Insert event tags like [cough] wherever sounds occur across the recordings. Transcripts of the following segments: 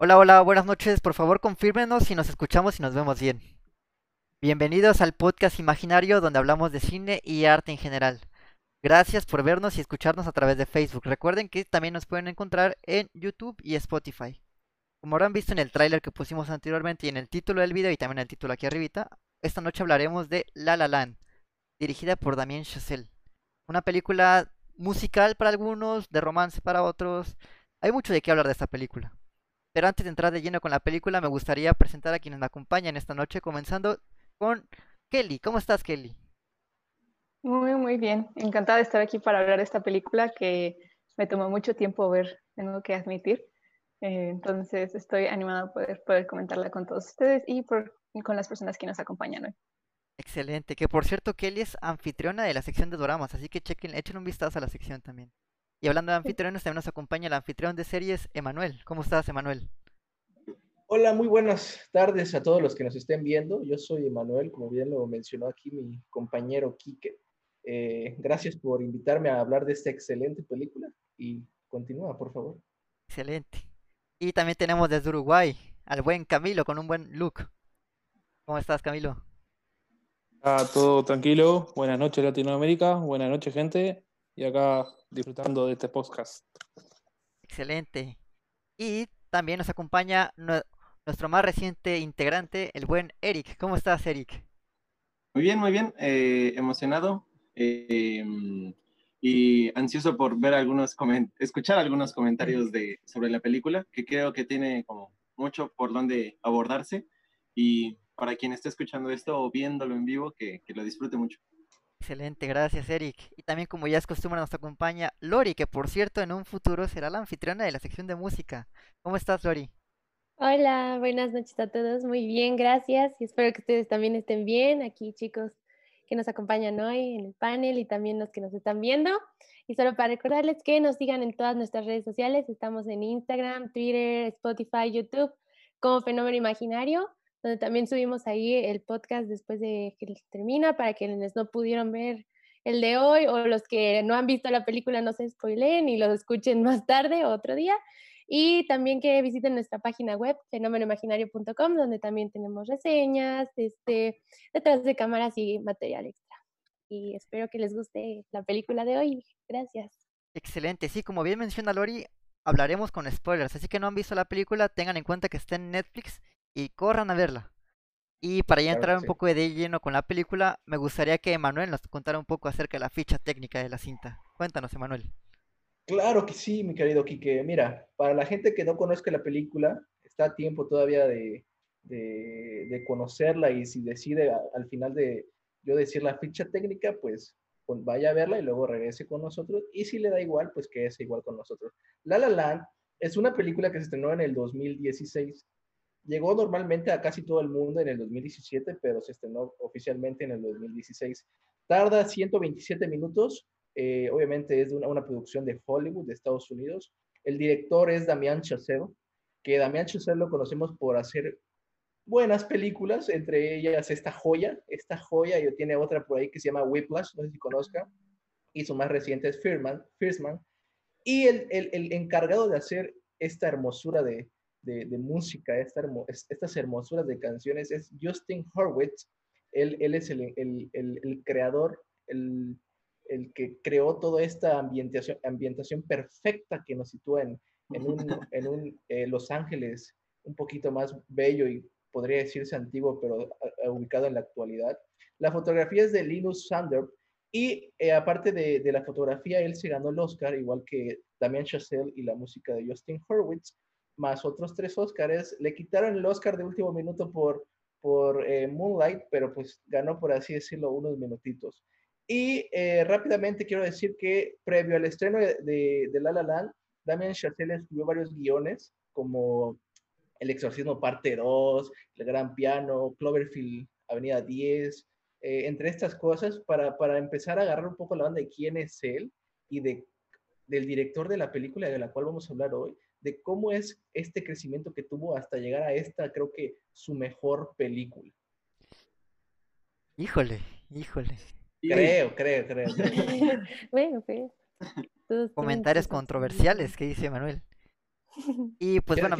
Hola, hola, buenas noches. Por favor, confírmenos si nos escuchamos y nos vemos bien. Bienvenidos al podcast imaginario donde hablamos de cine y arte en general. Gracias por vernos y escucharnos a través de Facebook. Recuerden que también nos pueden encontrar en YouTube y Spotify. Como habrán visto en el tráiler que pusimos anteriormente y en el título del video y también en el título aquí arribita, esta noche hablaremos de La La Land, dirigida por Damien Chazelle. Una película musical para algunos, de romance para otros. Hay mucho de qué hablar de esta película. Pero antes de entrar de lleno con la película, me gustaría presentar a quienes me acompañan esta noche, comenzando con Kelly. ¿Cómo estás, Kelly? Muy, muy bien. Encantada de estar aquí para hablar de esta película que me tomó mucho tiempo ver, tengo que admitir. Eh, entonces estoy animada a poder, poder comentarla con todos ustedes y por, con las personas que nos acompañan hoy. Excelente. Que por cierto, Kelly es anfitriona de la sección de doramas, así que chequen, echen un vistazo a la sección también. Y hablando de anfitriones, también nos acompaña el anfitrión de series, Emanuel. ¿Cómo estás, Emanuel? Hola, muy buenas tardes a todos los que nos estén viendo. Yo soy Emanuel, como bien lo mencionó aquí mi compañero Quique. Eh, gracias por invitarme a hablar de esta excelente película y continúa, por favor. Excelente. Y también tenemos desde Uruguay al buen Camilo con un buen look. ¿Cómo estás, Camilo? Ah, todo tranquilo. Buenas noches, Latinoamérica. Buenas noches, gente. Y acá disfrutando de este podcast. Excelente. Y también nos acompaña nuestro más reciente integrante, el buen Eric. ¿Cómo estás, Eric? Muy bien, muy bien. Eh, emocionado eh, y ansioso por ver algunos escuchar algunos comentarios de, sobre la película, que creo que tiene como mucho por donde abordarse. Y para quien esté escuchando esto o viéndolo en vivo, que, que lo disfrute mucho. Excelente, gracias Eric. Y también como ya es costumbre nos acompaña Lori, que por cierto en un futuro será la anfitriona de la sección de música. ¿Cómo estás Lori? Hola, buenas noches a todos. Muy bien, gracias. Y espero que ustedes también estén bien. Aquí chicos que nos acompañan hoy en el panel y también los que nos están viendo. Y solo para recordarles que nos sigan en todas nuestras redes sociales. Estamos en Instagram, Twitter, Spotify, YouTube como Fenómeno Imaginario donde también subimos ahí el podcast después de que termina para quienes no pudieron ver el de hoy o los que no han visto la película no se spoileen y lo escuchen [laughs] más tarde o otro día. Y también que visiten nuestra página web, fenómenoimaginario.com, donde también tenemos reseñas, este, detrás de cámaras y material extra. Y espero que les guste la película de hoy. Gracias. Excelente. Sí, como bien menciona Lori, hablaremos con spoilers. Así que no han visto la película, tengan en cuenta que está en Netflix y corran a verla. Y para ya entrar un poco de lleno con la película, me gustaría que Emanuel nos contara un poco acerca de la ficha técnica de la cinta. Cuéntanos, Emanuel. Claro que sí, mi querido Quique. Mira, para la gente que no conozca la película, está a tiempo todavía de, de, conocerla y si decide al final de yo decir la ficha técnica, pues, pues, vaya a verla y luego regrese con nosotros. Y si le da igual, pues que es igual con nosotros. La La Land es una película que se estrenó en el 2016 Llegó normalmente a casi todo el mundo en el 2017, pero se estrenó oficialmente en el 2016. Tarda 127 minutos. Eh, obviamente es una, producción de Hollywood, de Estados Unidos. El director es Damián Chazelle, que Damián Chazelle lo conocemos por hacer buenas películas, entre ellas esta joya, esta joya, y tiene otra por ahí que se llama Whiplash, no sé si conozca, y su más reciente es Firman, y el, el, el encargado de hacer esta hermosura de, de, música, estas hermosuras de canciones, es Justin Horwitz. Él, él es el, el, el, creador, el, que creó toda esta ambientación, ambientación perfecta que nos sitúa en, en un, [laughs] en un eh, Los Ángeles un poquito más bello y podría decirse antiguo, pero ubicado en la actualidad. La fotografía es de Linus Sander y eh, aparte de, de, la fotografía, él se ganó el Oscar, igual que Damien Chazelle y la música de Justin Horwitz más otros tres Oscars. Le quitaron el Oscar de último minuto por, por eh, Moonlight, pero pues ganó, por así decirlo, unos minutitos. Y eh, rápidamente quiero decir que previo al estreno de, de, La La Land, Damien Chazelle escribió varios guiones, como El Exorcismo Parte 2, El Gran Piano, Cloverfield Avenida 10, eh, entre estas cosas, para, para empezar a agarrar un poco la banda de quién es él y de, del director de la película de la cual vamos a hablar hoy, de cómo es este crecimiento que tuvo hasta llegar a esta, creo que su mejor película. Híjole, híjole. Creo, creo, creo. [laughs] bueno, pues. Comentarios controversiales que dice Manuel. [laughs] Y pues bueno.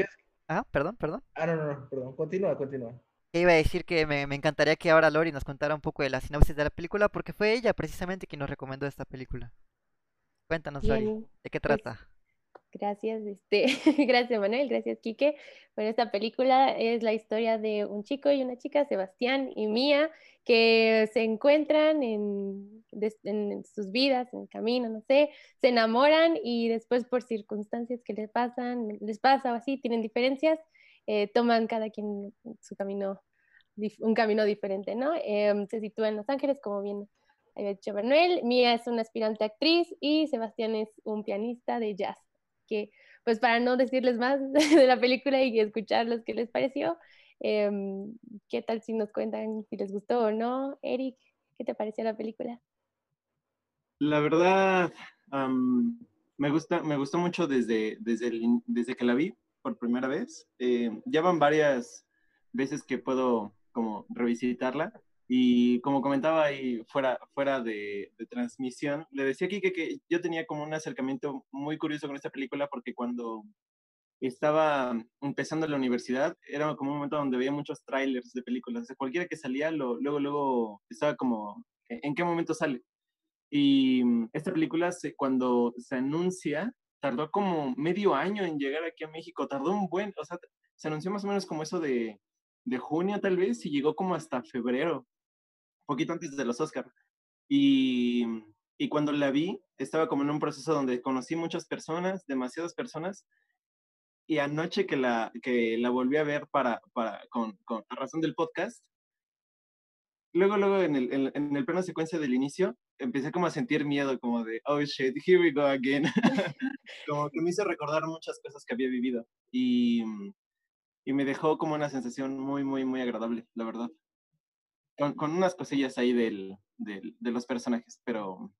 Ah, perdón, perdón. Ah, no, no, no, perdón. Continúa, continúa. Iba a decir que me, me encantaría que ahora Lori nos contara un poco de la sinopsis de la película, porque fue ella precisamente quien nos recomendó esta película. Cuéntanos, Lori, Bien, ¿de qué pues, trata? Gracias, este, [laughs] gracias Manuel, gracias Quique. Bueno, esta película es la historia de un chico y una chica, Sebastián y Mía, que se encuentran en, en sus vidas, en el camino, no sé, se enamoran y después por circunstancias que les pasan, les pasa o así, tienen diferencias, eh, toman cada quien su camino, un camino diferente, ¿no? Em, se sitúa en Los Ángeles, como bien había dicho Manuel. Mía es una aspirante actriz y Sebastián es un pianista de jazz que pues para no decirles más [laughs] de la película y escucharlos qué les pareció, em, ¿qué tal si nos cuentan si les gustó o no? Eric, ¿qué te pareció la película? La verdad, am, me, gusta, me gustó mucho desde, desde, el desde que la vi por primera vez. Eh, ya van varias veces que puedo como revisitarla. Y como comentaba ahí fuera, fuera de, de transmisión, le decía aquí que, que yo tenía como un acercamiento muy curioso con esta película porque cuando estaba empezando la universidad, era como un momento donde veía muchos trailers de películas. O sea, cualquiera que salía, lo, luego, luego estaba como, ¿en en qué momento sale? Y mm, esta película, se, cuando se anuncia, tardó como medio año en llegar aquí a México. Tardó un buen, o sea, se anunció más o menos como eso de, de junio tal vez y llegó como hasta febrero, poquito antes de los Oscar. Y, y cuando la vi, estaba como en un proceso donde conocí muchas personas, demasiadas personas. Y anoche que la, que la volví a ver para, para, con, con a razón del podcast, luego, luego en el, en, en el plano secuencia del inicio, empecé como a sentir miedo, como de, oh shit, here we go again. [laughs] como que me hizo recordar muchas cosas que había vivido. Y, y me dejó como una sensación muy, muy, muy agradable, la verdad. Con, unas cosillas ahí del, de los personajes, pero,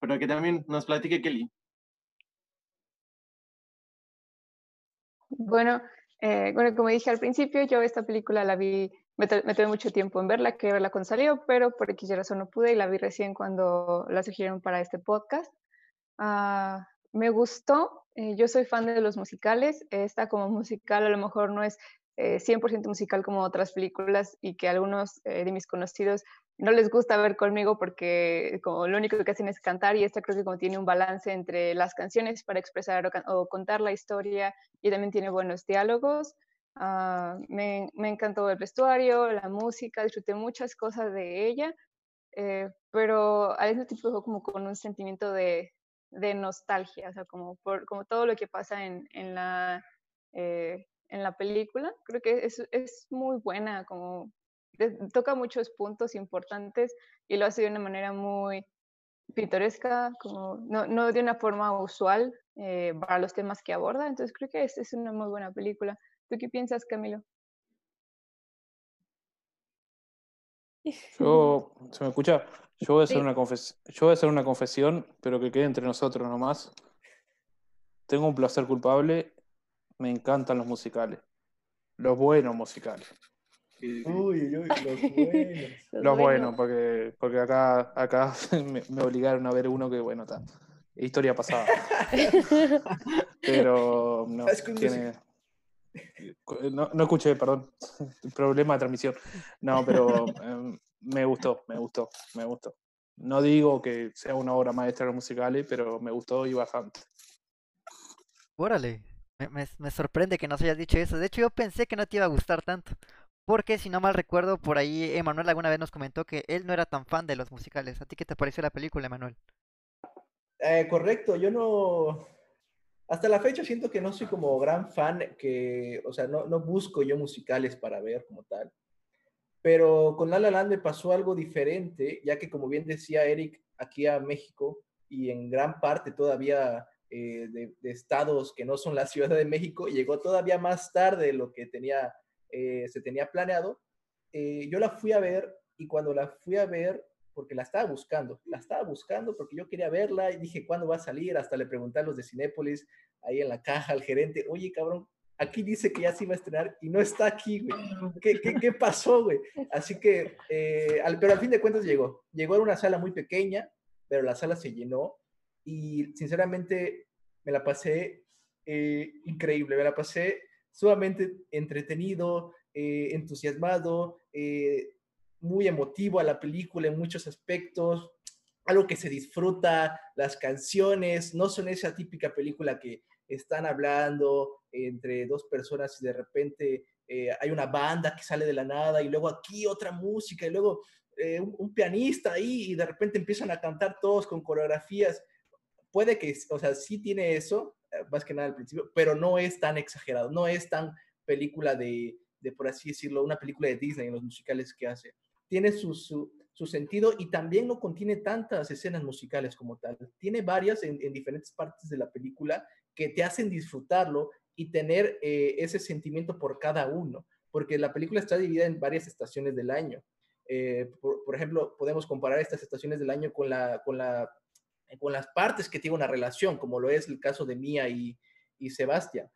pero que también nos platique Kelly. Bueno, eh, bueno, como dije al principio, yo esta película la vi, me, me tomé mucho tiempo en verla, quería verla cuando salió, pero por X razón no pude y la vi recién cuando la sugirieron para este podcast. Ah, me gustó, eh, yo soy fan de los musicales, esta como musical a lo mejor no es eh, 100% musical como otras películas y que algunos eh, de mis conocidos no les gusta ver conmigo porque como lo único que hacen es cantar y esta creo que como tiene un balance entre las canciones para expresar o, contar la historia y también tiene buenos diálogos. Ah, me, me encantó el vestuario, la música, disfruté muchas cosas de ella, eh, pero al mismo tiempo como con un sentimiento de, de nostalgia, o sea, como, como todo lo que pasa en, en la, eh, en la película. Creo que es, es muy buena, como toca muchos puntos importantes y lo hace de una manera muy pintoresca, como no, no de una forma usual eh, para los temas que aborda. Entonces creo que es, es una muy buena película. ¿Tú qué piensas, Camilo? [laughs] Yo, ¿se me escucha? Yo voy a hacer Sí. una confes- yo voy a hacer una confesión, pero que quede entre nosotros nomás. Tengo un placer culpable. Me encantan los musicales. Los buenos musicales. Uy, uy, uy, los [laughs] buenos. Los buenos, porque, porque acá, acá [laughs] me, me obligaron a ver uno que, bueno, está. Historia pasada. [laughs] Pero no, ¿Sabes qué tiene. No, no escuché, perdón. Problema de transmisión. No, pero em, me gustó, me gustó, me gustó. No digo que sea una obra maestra de los musicales, pero me gustó y bastante. Órale, me, sorprende que nos hayas dicho eso. De hecho, yo pensé que no te iba a gustar tanto. Porque si no mal recuerdo, por ahí Emanuel alguna vez nos comentó que él no era tan fan de los musicales. ¿A ti qué te pareció la película, Emanuel? Eh, correcto, yo no. Hasta la fecha siento que no soy como gran fan, que, o sea, no, no busco yo musicales para ver como tal. Pero con La La Land me pasó algo diferente, ya que como bien decía Eric, aquí a México y en gran parte todavía eh, de, de estados que no son la Ciudad de México, llegó todavía más tarde de lo que tenía, eh, se tenía planeado. Eh, yo la fui a ver y cuando la fui a ver, porque la estaba buscando, la estaba buscando porque yo quería verla y dije, ¿cuándo va a salir? Hasta le pregunté a los de Cinépolis, ahí en la caja, al gerente, oye, cabrón, aquí dice que ya se iba a estrenar y no está aquí, güey. ¿Qué, qué, qué pasó, güey? Así que, eh, al, pero al fin de cuentas llegó. Llegó a una sala muy pequeña, pero la sala se llenó y sinceramente me la pasé eh, increíble, me la pasé sumamente entretenido, eh, entusiasmado, eh, muy emotivo a la película en muchos aspectos, algo que se disfruta, las canciones, no son esa típica película que están hablando entre dos personas y de repente eh, hay una banda que sale de la nada y luego aquí otra música y luego un, un, pianista ahí y de repente empiezan a cantar todos con coreografías. Puede que, o sea, sí tiene eso, más que nada al principio, pero no es tan exagerado, no es tan película de, por así decirlo, una película de Disney en los musicales que hace. Tiene su, su, sentido y también no contiene tantas escenas musicales como tal. Tiene varias en, en diferentes partes de la película que te hacen disfrutarlo y tener eh, ese sentimiento por cada uno, porque la película está dividida en varias estaciones del año. Eh, por, por, ejemplo, podemos comparar estas estaciones del año con, la, con, la, con las partes que tiene una relación, como lo es el caso de Mía y, y Sebastián.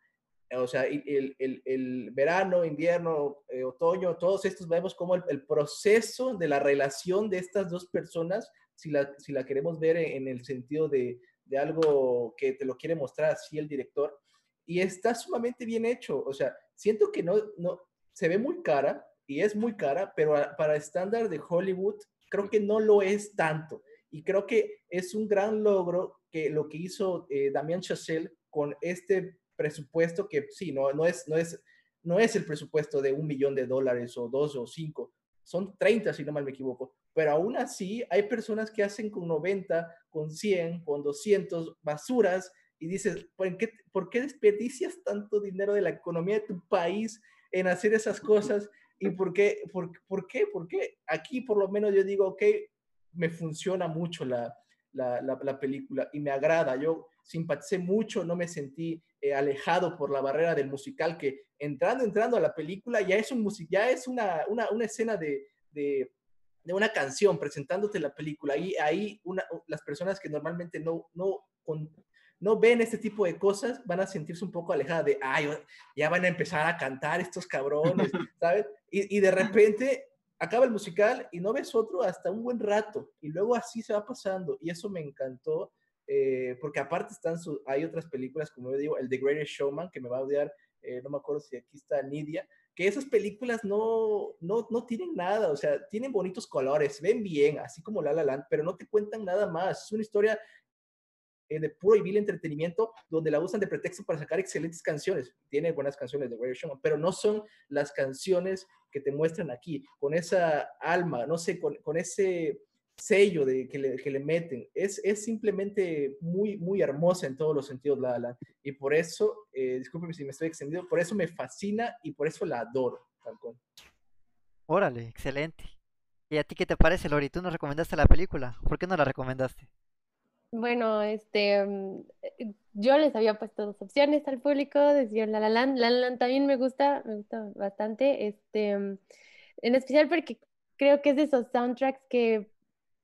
O sea, el, el, el verano, invierno, eh, otoño, todos estos vemos como el, el, proceso de la relación de estas dos personas, si la, si la queremos ver en, el sentido de, de, algo que te lo quiere mostrar así el director, y está sumamente bien hecho, o sea, siento que no, no, se ve muy cara, y es muy cara, pero para estándar de Hollywood, creo que no lo es tanto, y creo que es un gran logro que lo que hizo eh, Damien Chazelle con este presupuesto que sí, no, no, es, no, es, no es el presupuesto de un millón de dólares o dos o cinco, son 30 si no mal me equivoco, pero aún así hay personas que hacen con 90, con 100, con 200 basuras y dices, ¿por qué, ¿por qué desperdicias tanto dinero de la economía de tu país en hacer esas cosas? ¿Y por qué? ¿Por, por qué? ¿Por qué? Aquí por lo menos yo digo, ok, me funciona mucho la, la, la, la película y me agrada. Yo simpaticé mucho, no me sentí eh, alejado por la barrera del musical, que entrando, entrando a la película ya es, un ya es una, una, una escena de, de, de, una canción presentándote la película. Y ahí una, las personas que normalmente no, no, con, no ven este tipo de cosas van a sentirse un poco alejadas de, ay, ya van a empezar a cantar estos cabrones, [laughs] ¿sabes? Y, y de repente acaba el musical y no ves otro hasta un buen rato y luego así se va pasando y eso me encantó eh, porque aparte están su, hay otras películas, como yo digo, el The Greatest Showman, que me va a odiar, eh, no me acuerdo si aquí está Nidia, que esas películas no, no, no tienen nada, o sea, tienen bonitos colores, ven bien, así como La La Land, pero no te cuentan nada más. Es una historia de puro y vil entretenimiento donde la usan de pretexto para sacar excelentes canciones. Tiene buenas canciones de Greatest Showman, pero no son las canciones que te muestran aquí, con esa alma, no sé, con, ese sello de, que, le, que le meten. Es, es simplemente muy, muy hermosa en todos los sentidos, La La Y por eso, eh, discúlpeme si me estoy extendiendo, por eso me fascina y por eso la adoro, cual. Órale, excelente. ¿Y a ti qué te parece, Lori? ¿Tú nos recomendaste la película? ¿Por qué no la recomendaste? Bueno, este, yo les había puesto dos opciones al público, decían La La Land. La La Land también me gusta, me gusta bastante, este, en especial porque creo que es de esos soundtracks que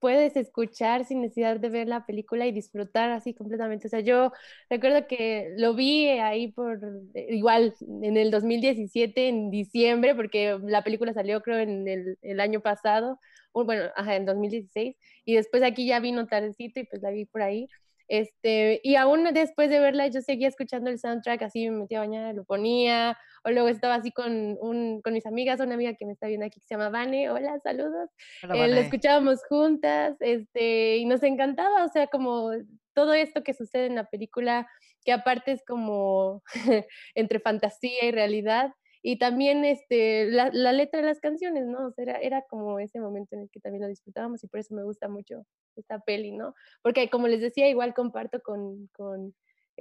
puedes escuchar sin necesidad de ver la película y disfrutar así completamente. O sea, yo recuerdo que lo vi ahí por, eh, igual, en el 2017, en diciembre, porque la película salió creo en el, año pasado, bueno, ajá, en 2016, y después aquí ya vino tardecito y pues la vi por ahí. Este, y aún después de verla, yo seguía escuchando el soundtrack, así me metía a bañar, lo ponía, o luego estaba así con, un, con mis amigas, una amiga que me está viendo aquí que se llama Vane, hola, saludos, Hola, eh, lo escuchábamos juntas, este, y nos encantaba, o sea, como todo esto que sucede en la película, que aparte es como [laughs] entre fantasía y realidad, y también este, la, letra de las canciones, ¿no? Era, era como ese momento en el que también lo disfrutábamos y por eso me gusta mucho esta peli, ¿no? Porque como les decía, igual comparto con, con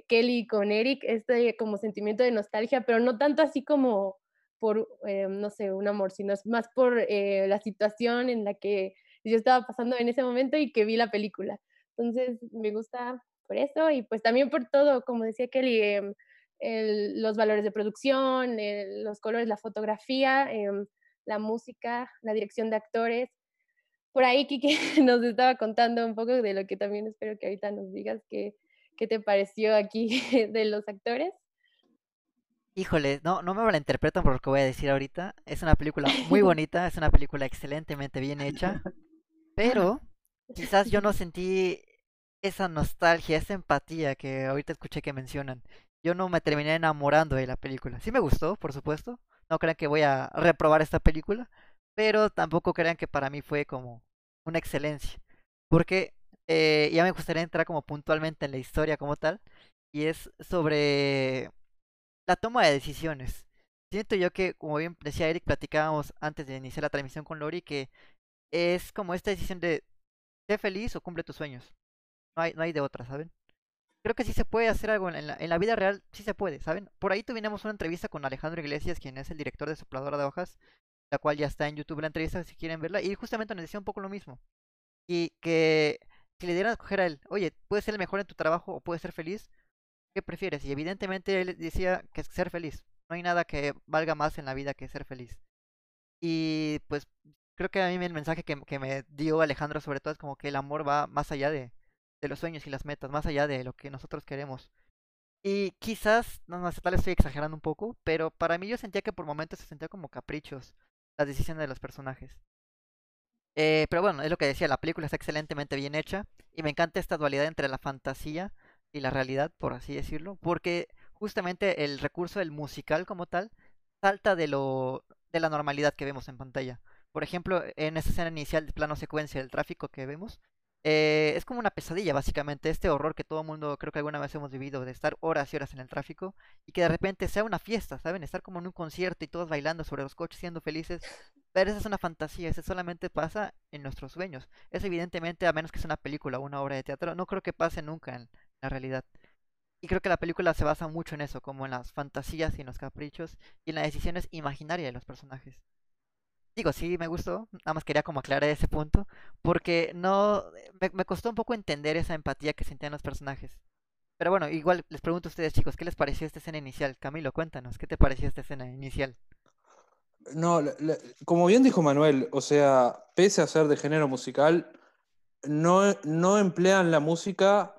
Kelly y con Eric este como sentimiento de nostalgia, pero no tanto así como por, eh, no sé, un amor, sino más por eh, la situación en la que yo estaba pasando en ese momento y que vi la película. Entonces, me gusta por eso y pues también por todo, como decía Kelly, eh, el, los valores de producción, el, los colores, la fotografía, eh, la música, la dirección de actores. Por ahí Kike [laughs] nos estaba contando un poco de lo que también espero que ahorita nos digas qué que te pareció aquí [laughs] de los actores. Híjole, no, no me malinterpretan por lo que voy a decir ahorita. Es una película muy [laughs] bonita, es una película excelentemente bien hecha, pero quizás yo no sentí esa nostalgia, esa empatía que ahorita escuché que mencionan. Yo no me terminé enamorando de la película. Sí me gustó, por supuesto. No crean que voy a reprobar esta película, pero tampoco crean que para mí fue como una excelencia. Porque eh, ya me gustaría entrar como puntualmente en la historia como tal, y es sobre la toma de decisiones. Siento yo que, como bien decía Eric, platicábamos antes de iniciar la transmisión con Lori, que es como esta decisión de ser feliz o cumple tus sueños. No hay, no hay de otra, ¿saben? Creo que sí se puede hacer algo en la, vida real, sí se puede, ¿saben? Por ahí tuvimos una entrevista con Alejandro Iglesias, quien es el director de Sopladora de Hojas, la cual ya está en YouTube la entrevista si quieren verla, y justamente nos decía un poco lo mismo. Y que si le dieran a escoger a él, oye, puedes ser el mejor en tu trabajo o puedes ser feliz, ¿qué prefieres? Y evidentemente él decía que es ser feliz. No hay nada que valga más en la vida que ser feliz. Y pues creo que a mí el mensaje que me dio Alejandro sobre todo es como que el amor va más allá de, de los sueños y las metas, más allá de lo que nosotros queremos. Y quizás, no, no tal estoy exagerando un poco, pero para mí yo sentía que por momentos se sentía como caprichos las decisiones de los personajes. Eh, pero bueno, es lo que decía, la película está excelentemente bien hecha y me encanta esta dualidad entre la fantasía y la realidad, por así decirlo, porque justamente el recurso del musical como tal salta de lo de la normalidad que vemos en pantalla. Por ejemplo, en esa escena inicial de plano secuencia del tráfico que vemos, eh, es como una pesadilla, básicamente, este horror que todo mundo creo que alguna vez hemos vivido, de estar horas y horas en el tráfico y que de repente sea una fiesta, ¿saben? Estar como en un concierto y todos bailando sobre los coches siendo felices. Pero esa es una fantasía, eso solamente pasa en nuestros sueños. Eso evidentemente, a menos que sea una película o una obra de teatro, no creo que pase nunca en la realidad. Y creo que la película se basa mucho en eso, como en las fantasías y en los caprichos y en las decisiones imaginarias de los personajes. Digo, sí, me gustó, nada más quería como aclarar ese punto, porque no, me, costó un poco entender esa empatía que sentían los personajes. Pero bueno, igual les pregunto a ustedes chicos, ¿qué les pareció esta escena inicial? Camilo, cuéntanos, ¿qué te pareció esta escena inicial? No, la- como bien dijo Manuel, o sea, pese a ser de género musical, no, no emplean la música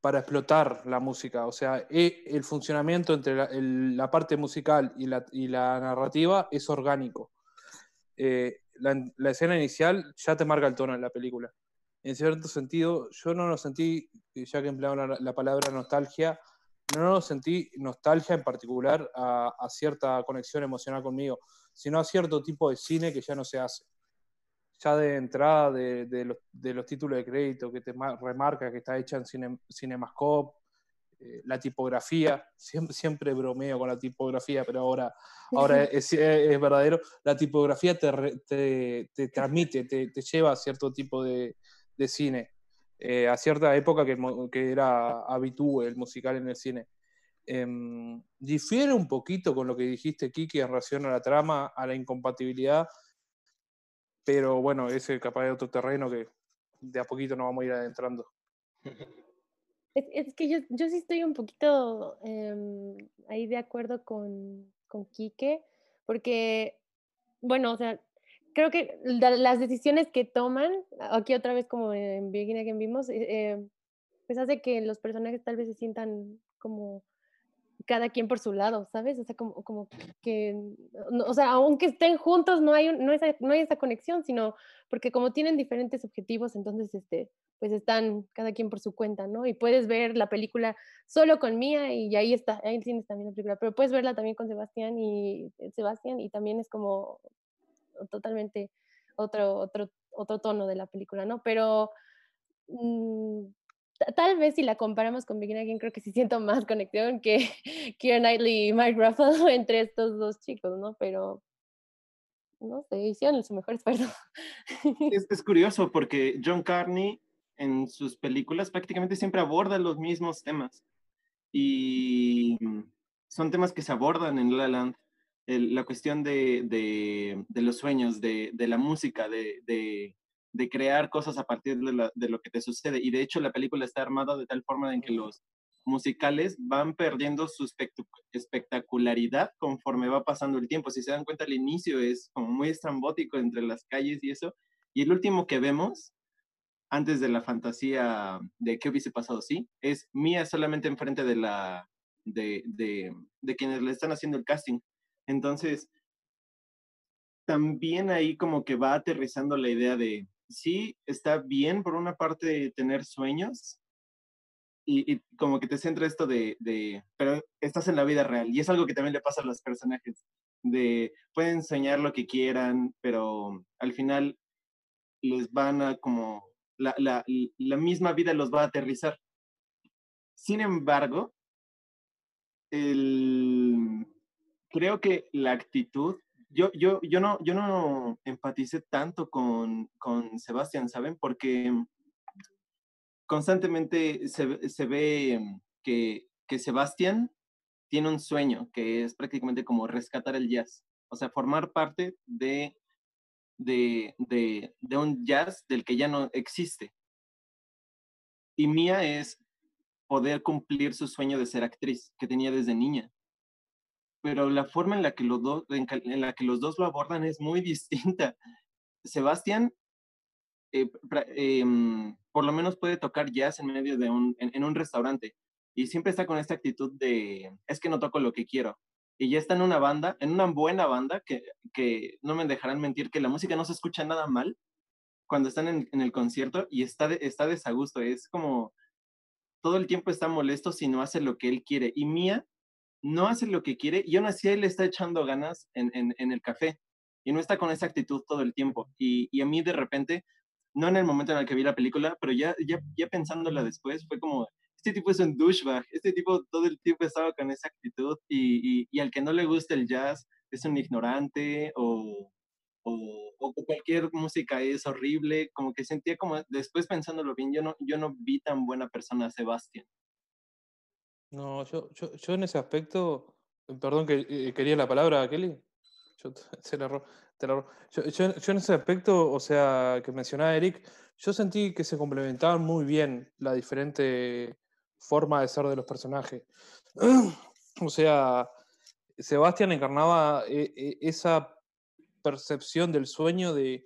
para explotar la música. O sea, e- el funcionamiento entre la, la parte musical y la, y la narrativa es orgánico. Eh, la, la escena inicial ya te marca el tono en la película. En cierto sentido, yo no lo sentí, ya que emplearon la, la palabra nostalgia, no lo sentí nostalgia en particular a, cierta conexión emocional conmigo, sino a cierto tipo de cine que ya no se hace. Ya de entrada de, de los, de los títulos de crédito que te ma- remarca que está hecha en cine, Cinemascope, eh, la tipografía, siempre, siempre bromeo con la tipografía, pero ahora, ahora es, es verdadero, la tipografía te, te, te transmite, te, te lleva a cierto tipo de, de cine, eh, a cierta época que, que era habitúe el musical en el cine. Em, difiere un poquito con lo que dijiste, Kiki, en relación a la trama, a la incompatibilidad, pero bueno, ese capaz de otro terreno que de a poquito nos vamos a ir adentrando. [laughs] Es, es que yo, yo sí estoy un poquito em, ahí de acuerdo con, con Quique, porque, bueno, o sea, creo que la- las decisiones que toman, aquí otra vez como en Begin Again vimos, eh, eh, pues hace que los personajes tal vez se sientan como cada quien por su lado, ¿sabes? O sea, como, como que, no- o sea, aunque estén juntos, no hay, no, esa, no hay esa conexión, sino porque como tienen diferentes objetivos, entonces, este, pues están cada quien por su cuenta, ¿no? Y puedes ver la película solo con Mía y ahí está, ahí tienes también la película, pero puedes verla también con Sebastián y eh, Sebastián y también es como totalmente otro, otro, otro tono de la película, ¿no? Pero mm, tal vez si la comparamos con Begin Again, creo que sí siento más conexión que [laughs] Keira Knightley y Mark Ruffalo [laughs] entre estos dos chicos, ¿no? Pero no sé, hicieron su mejor esfuerzo. [laughs] Es, curioso porque John Carney en sus películas prácticamente siempre aborda los mismos temas. Y son temas que se abordan en La La Land. La cuestión de, de- de los sueños, de, de la música, de, de- crear cosas a partir de, la- de lo que te sucede. Y de hecho la película está armada de tal forma en que los musicales van perdiendo su espectacularidad conforme va pasando el tiempo. Si se dan cuenta, al inicio es como muy estrambótico entre las calles y eso. Y el último que vemos, antes de la fantasía de qué hubiese pasado, sí, es Mía solamente enfrente de la de, de, de quienes le están haciendo el casting. Entonces, también ahí como que va aterrizando la idea de, sí, está bien por una parte tener sueños, y, como que te centra esto de, de, pero estás en la vida real. Y es algo que también le pasa a los personajes, de pueden soñar lo que quieran, pero al final les van a como, la, la, la misma vida los va a aterrizar. Sin embargo, el, creo que la actitud, yo, yo, yo, no, yo no empaticé tanto con, con Sebastián, ¿saben? Porque constantemente se, se ve que, que Sebastián tiene un sueño, que es prácticamente como rescatar el jazz, o sea, formar parte de, de, de, de un jazz del que ya no existe. Y Mía es poder cumplir su sueño de ser actriz que tenía desde niña. Pero la forma en la que los dos, en, la que los dos lo abordan es muy [laughs] distinta. Sebastián, eh, eh, por lo menos puede tocar jazz en medio de un, en, un restaurante y siempre está con esta actitud de, es que no toco lo que quiero. Y ya está en una banda, en una buena banda, que, que no me dejarán mentir, que la música no se escucha nada mal cuando están en, en el concierto y está, de, está desagusto. Es como, todo el tiempo está molesto si no hace lo que él quiere. Y Mía no hace lo que quiere y aún así él está echando ganas en, en, en, el café y no está con esa actitud todo el tiempo. Y, y, a mí de repente, no en el momento en el que vi la película, pero ya, ya, ya pensándola después, fue como, este tipo es un douchebag, este tipo todo el tiempo estaba con esa actitud y, y, y al que no le gusta el jazz es un ignorante o, o, o, cualquier música es horrible, como que sentía como, después pensándolo bien, yo no, yo no vi tan buena persona a Sebastián. No, yo, yo, yo en ese aspecto, perdón que eh, quería la palabra, Kelly. Yo te [laughs] la, te la yo, yo, yo, en ese aspecto, o sea, que mencionaba Eric, yo sentí que se complementaban muy bien la diferente forma de ser de los personajes. [clears throat] o sea, Sebastián encarnaba eh, esa percepción del sueño de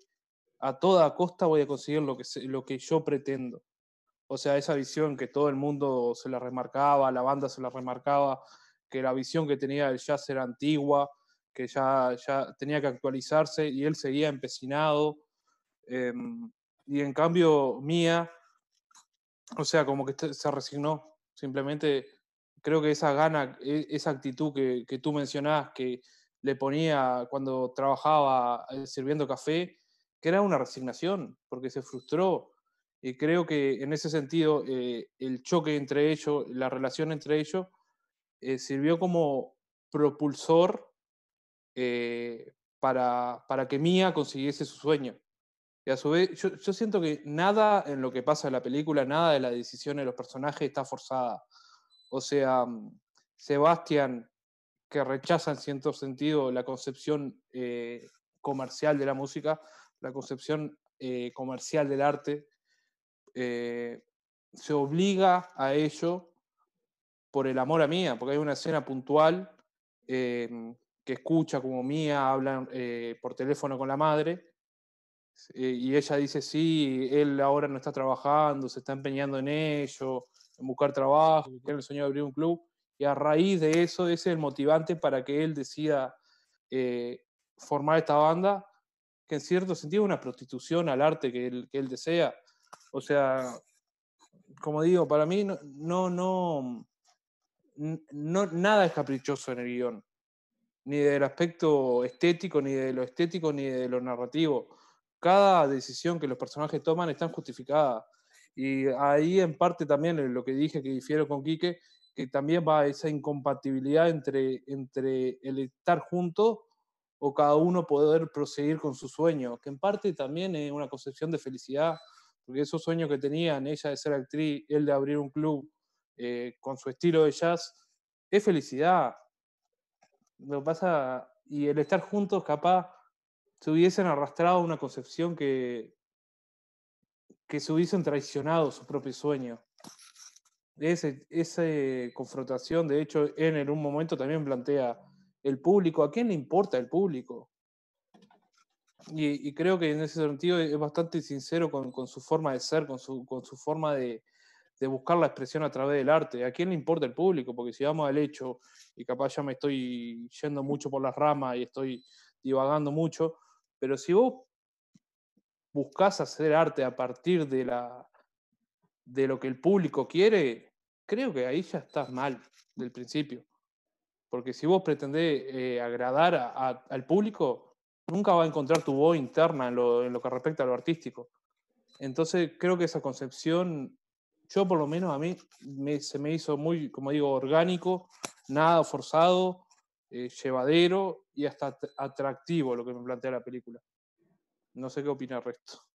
a toda costa voy a conseguir lo que, lo que yo pretendo. O sea, esa visión que todo el mundo se la remarcaba, la banda se la remarcaba, que la visión que tenía el jazz era antigua, que ya, ya tenía que actualizarse y él seguía empecinado. Eh, y en cambio, Mía, o sea, como que se resignó. Simplemente creo que esa gana, e, esa actitud que, que tú mencionás, que le ponía cuando trabajaba eh, sirviendo café, que era una resignación, porque se frustró. Y creo que en ese sentido eh, el choque entre ellos, la relación entre ellos, eh, sirvió como propulsor eh, para, para, que Mía consiguiese su sueño. Y a su vez, yo, yo, siento que nada en lo que pasa en la película, nada de la decisión de los personajes está forzada. O sea, mm, Sebastián, que rechaza en cierto sentido la concepción eh, comercial de la música, la concepción eh, comercial del arte, eh, se obliga a ello por el amor a Mía, porque hay una escena puntual eh, que escucha como Mía habla eh, por teléfono con la madre, eh, y ella dice, sí, él ahora no está trabajando, se está empeñando en ello, en buscar trabajo, tiene el sueño de abrir un club, y a raíz de eso, ese es el motivante para que él decida formar esta banda, que en cierto sentido es una prostitución al arte que él, que él desea. O sea, como digo, para mí no, no, no, nada es caprichoso en el guion, ni del aspecto estético, ni de lo estético, ni de lo narrativo. Cada decisión que los personajes toman está justificada. Y ahí en parte también lo que dije que difiero con Quique, que también va esa incompatibilidad entre, entre el estar juntos o cada uno poder proseguir con su sueño, que en parte también es una concepción de felicidad, porque esos sueños que tenían, ella de ser actriz, él de abrir un club eh, con su estilo de jazz, es felicidad. Lo pasa, y el estar juntos capaz se hubiesen arrastrado a una concepción que, que se hubiesen traicionado su propio sueño. Ese, esa confrontación, de hecho, en un momento también plantea el público, ¿a quién le importa el público? Y, creo que en ese sentido es bastante sincero con, con su forma de ser, con su, con su forma de, de, buscar la expresión a través del arte. ¿A quién le importa el público? Porque si vamos al hecho, y capaz ya me estoy yendo mucho por las ramas y estoy divagando mucho, pero si vos buscas hacer arte a partir de, la, de lo que el público quiere, creo que ahí ya estás mal del principio. Porque si vos pretendés eh, agradar al público, nunca va a encontrar tu voz interna en lo, en lo que respecta a lo artístico. Entonces creo que esa concepción, yo por lo menos a mí se me hizo muy, como digo, orgánico, nada forzado, eh, llevadero y hasta atractivo lo que me plantea la película. No sé qué opina el resto.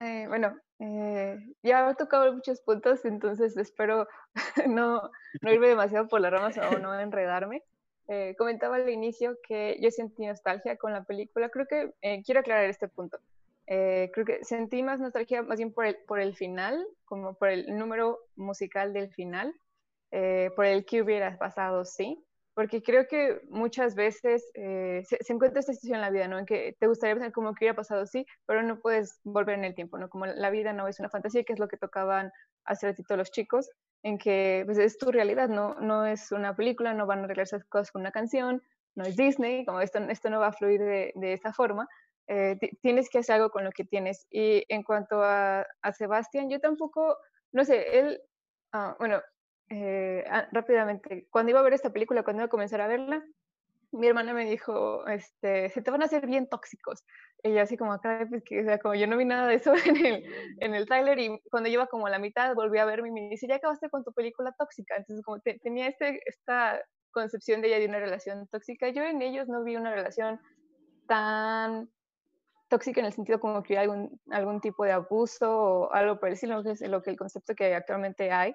Eh, bueno, eh, ya he tocado muchos puntos, entonces espero [laughs] no, no irme demasiado por las ramas o no enredarme. Eh, comentaba al inicio que yo sentí nostalgia con la película. Creo que quiero aclarar este punto. creo que sentí más nostalgia más bien por el, por el final, como por el número musical del final, por el que hubiera pasado, sí porque creo que muchas veces eh, se, encuentra esta situación en la vida, ¿no? En que te gustaría pensar como que hubiera pasado así, pero no puedes volver en el tiempo, ¿no? Como la vida no es una fantasía, que es lo que tocaban hace ratito los chicos, en que pues, es tu realidad, ¿no? No es una película, no van a arreglar esas cosas con una canción, no es Disney, como esto, esto no va a fluir de, de esa forma. Eh, tienes que hacer algo con lo que tienes. Y en cuanto a, a Sebastián, yo tampoco, no sé, él, ah, bueno, eh, ah, rápidamente, cuando iba a ver esta película, cuando iba a comenzar a verla, mi hermana me dijo, este, se te van a hacer bien tóxicos. Ella así como acá, pues, como yo no vi nada de eso [laughs] en el, en el trailer y cuando iba como a la mitad volví a verme y me dice, ya acabaste con tu película tóxica. Entonces como tenía este, esta concepción de ella de una relación tóxica. Yo en ellos no vi una relación tan tóxica en el sentido como que hay algún, algún tipo de abuso o algo por decirlo, que es lo que el concepto que actualmente hay.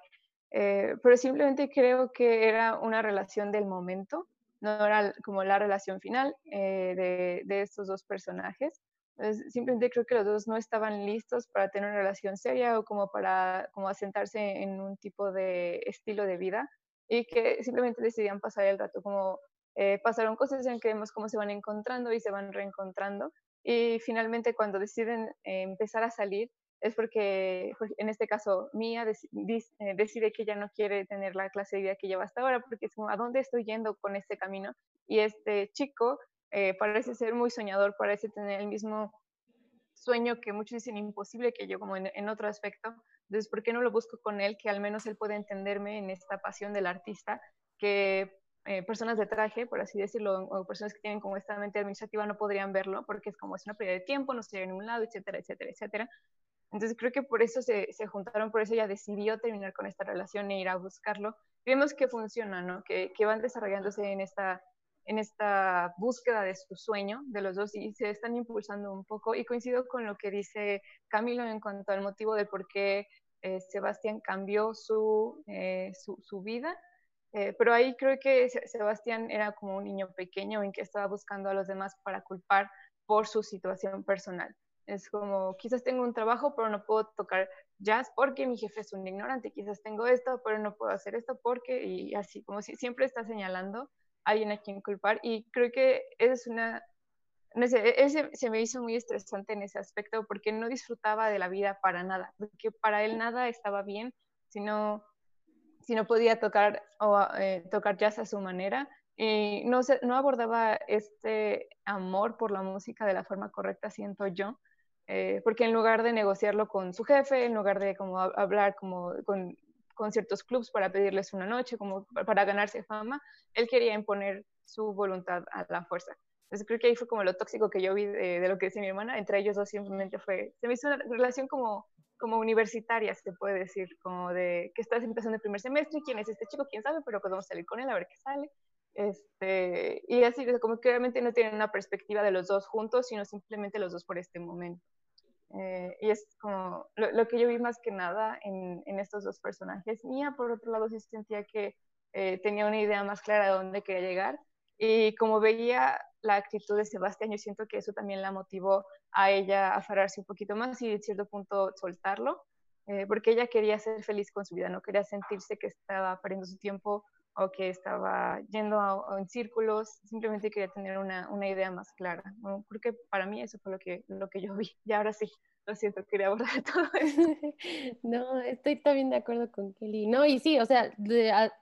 Eh, pero simplemente creo que era una relación del momento, no era como la relación final eh, de, estos dos personajes. Simplemente creo que los dos no estaban listos para tener una relación seria o como para como asentarse en un tipo de estilo de vida y que simplemente decidían pasar el rato, como eh, pasaron cosas en que vemos cómo se van encontrando y se van reencontrando y finalmente cuando deciden empezar a salir es porque, pues, en este caso, Mía eh, decide que ya no quiere tener la clase de vida que lleva hasta ahora, porque es como, ¿a dónde estoy yendo con este camino? Y este chico eh, parece ser muy soñador, parece tener el mismo sueño que muchos dicen imposible que yo, como en, otro aspecto. Entonces, ¿por qué no lo busco con él? Que al menos él pueda entenderme en esta pasión del artista, que eh, personas de traje, por así decirlo, o personas que tienen como esta mente administrativa no podrían verlo, porque es como es una pérdida de tiempo, no estoy en ningún lado, etcétera, etcétera, etcétera. Entonces creo que por eso se, se, juntaron, por eso ella decidió terminar con esta relación e ir a buscarlo. vemos que funciona, ¿no? Que, que, van desarrollándose en esta, en esta búsqueda de su sueño de los dos y se están impulsando un poco. Y coincido con lo que dice Camilo en cuanto al motivo de por qué eh, Sebastián cambió su, eh, su, su, vida. Eh, pero ahí creo que Sebastián era como un niño pequeño en que estaba buscando a los demás para culpar por su situación personal. Es como, quizás tengo un trabajo, pero no puedo tocar jazz porque mi jefe es un ignorante. Quizás tengo esto, pero no puedo hacer esto porque, y así, como si siempre está señalando a alguien a quien culpar. Y creo que es una, no sé, e-, ese se me hizo muy estresante en ese aspecto porque no disfrutaba de la vida para nada, porque para él nada estaba bien, si no, si no podía tocar, o, eh, tocar jazz a su manera. Y no, no abordaba este amor por la música de la forma correcta, siento yo. Eh, porque en lugar de negociarlo con su jefe, en lugar de como hablar como con, con, ciertos clubs para pedirles una noche, como para ganarse fama, él quería imponer su voluntad a la fuerza. Entonces creo que ahí fue como lo tóxico que yo vi de, lo que decía mi hermana, entre ellos dos simplemente fue, se me hizo una relación como, como universitaria, se puede decir, como de que estás empezando el primer semestre, quién es este chico, quién sabe, pero pues vamos a salir con él a ver qué sale. Este, y así, como que realmente no tienen una perspectiva de los dos juntos, sino simplemente los dos por este momento. Eh, y es como lo, que yo vi más que nada en, en, estos dos personajes. Mía, por otro lado, sí sentía que eh, tenía una idea más clara de dónde quería llegar. Y como veía la actitud de Sebastián, yo siento que eso también la motivó a ella a aferrarse un poquito más y en cierto punto soltarlo, eh, porque ella quería ser feliz con su vida, no quería sentirse que estaba perdiendo su tiempo o que estaba yendo a, en círculos, simplemente quería tener una, una idea más clara. ¿no? Porque para mí eso fue lo que, lo que yo vi. Y ahora sí, lo siento, quería abordar [laughs] todo eso. [laughs] no, estoy también de acuerdo con Kelly. No, y sí, o sea,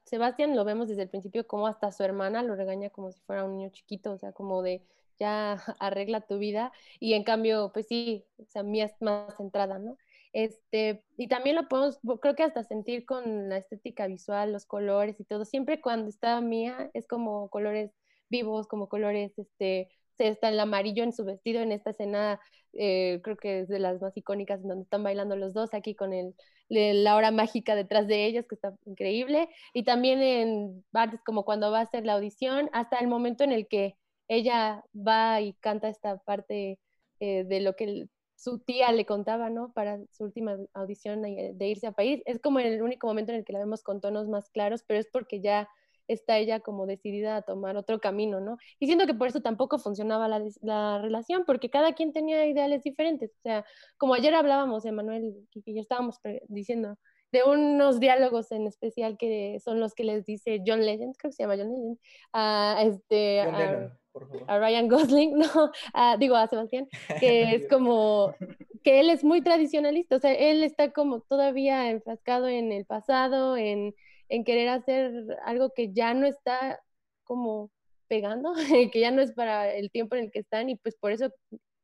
Sebastián lo vemos desde el principio como hasta su hermana lo regaña como si fuera un niño chiquito, o sea, como de ya [laughs] arregla tu vida. Y en cambio, pues sí, o sea, mía es más centrada, ¿no? Este, y también lo podemos, creo que hasta sentir con la estética visual, los colores y todo. Siempre cuando está Mía es como colores vivos, como colores, este, está el amarillo en su vestido en esta escena, eh, creo que es de las más icónicas, en donde están bailando los dos aquí con el, la hora mágica detrás de ellos, que está increíble. Y también en partes como cuando va a hacer la audición, hasta el momento en el que ella va y canta esta parte eh, de lo que su tía le contaba, ¿no? Para su última audición de irse a país. Es como el único momento en el que la vemos con tonos más claros, pero es porque ya está ella como decidida a tomar otro camino, ¿no? Y siento que por eso tampoco funcionaba la, la relación, porque cada quien tenía ideales diferentes. O sea, como ayer hablábamos, Emanuel y yo estábamos diciendo, de unos diálogos en especial que son los que les dice John Legend, creo que se llama John Legend, a, este, a, Ryan Gosling, [laughs] no, digo a Sebastián, que [laughs] es como que él es muy tradicionalista, o sea, él está como todavía enfrascado en el pasado, en, en querer hacer algo que ya no está como pegando, [laughs] que ya no es para el tiempo en el que están y pues por eso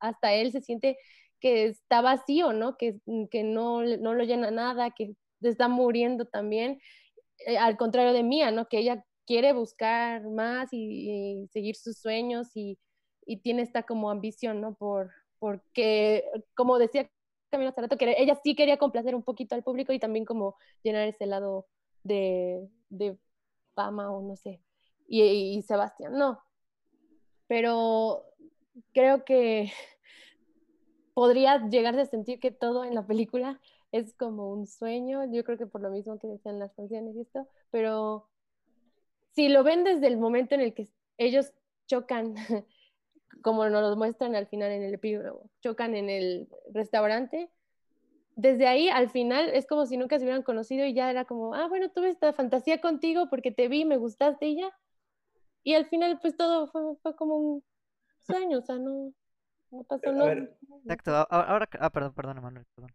hasta él se siente que está vacío, ¿no? Que, que no, no lo llena nada, que está muriendo también, eh, al contrario de Mía, ¿no? Que ella quiere buscar más y, seguir sus sueños y, y, tiene esta como ambición, ¿no? Por, porque, como decía Camilo hace rato, que ella sí quería complacer un poquito al público y también como llenar ese lado de, de fama o no sé. Y, y Sebastián, no. Pero creo que [laughs] podría llegarse a sentir que todo en la película es como un sueño, yo creo que por lo mismo que decían las canciones y esto, pero si lo ven desde el momento en el que ellos chocan, [laughs] como nos lo muestran al final en el epílogo, chocan en el restaurante, desde ahí al final es como si nunca se hubieran conocido y ya era como, ah, bueno, tuve esta fantasía contigo porque te vi, me gustaste y ya. Y al final pues todo fue, fue como un sueño, o sea, no, no pasó nada. Exacto, ahora, ah, perdón, perdón, Manuel, perdón.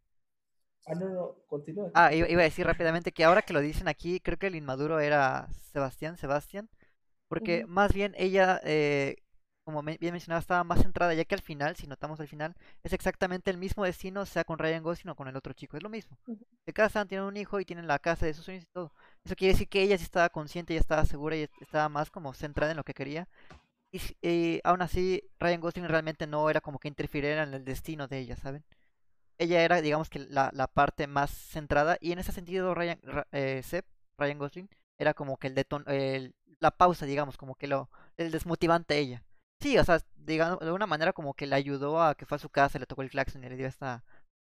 Ah, no, no, continúa. Ah, iba, a decir rápidamente que ahora que lo dicen aquí, creo que el inmaduro era Sebastián, Sebastián, porque más bien ella, eh, como bien mencionaba, estaba más centrada, ya que al final, si notamos al final, es exactamente el mismo destino, sea con Ryan Gosling o con el otro chico, es lo mismo. Se casan, tienen un hijo y tienen la casa de sus sueños y todo. Eso quiere decir que ella sí estaba consciente, ya estaba segura y estaba más como centrada en lo que quería. Y, y aún así, Ryan Gosling realmente no era como que interfiriera en el destino de ella, ¿saben? Ella era, digamos que la, la parte más centrada y en ese sentido Ryan, eh, Ryan Gosling, era como que el, deton el la pausa, digamos, como que lo el desmotivante ella. Sí, o sea, digamos, de alguna manera como que le ayudó a que fue a su casa, le tocó el claxon y le dio esta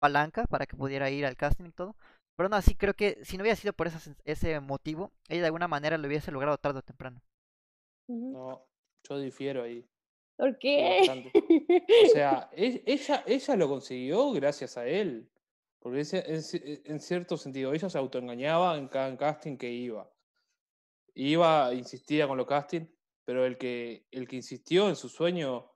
palanca para que pudiera ir al casting y todo. Pero no, sí creo que si no hubiera sido por ese, ese motivo, ella de alguna manera lo hubiese logrado tarde o temprano. No, yo difiero ahí. ¿Por qué? [laughs] O sea, ella, ella lo consiguió gracias a él. Porque en, cierto sentido, ella se autoengañaba en cada casting que iba. Iba, insistía con los castings, pero el que, el que insistió en su sueño,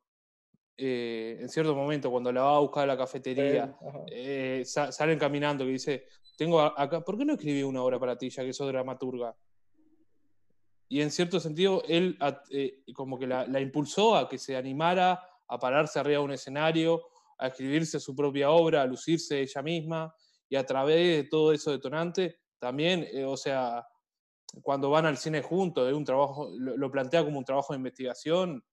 eh, en cierto momento, cuando la va a buscar a la cafetería, eh, salen caminando y dice, tengo acá, ¿por qué no escribí una obra para ti, ya que sos dramaturga? Y en cierto sentido él eh, como que la, impulsó a que se animara a pararse arriba de un escenario, a escribirse su propia obra, a lucirse ella misma, y a través de todo eso detonante, también, eh, o sea, cuando van al cine juntos, de un trabajo, lo, plantea como un trabajo de investigación,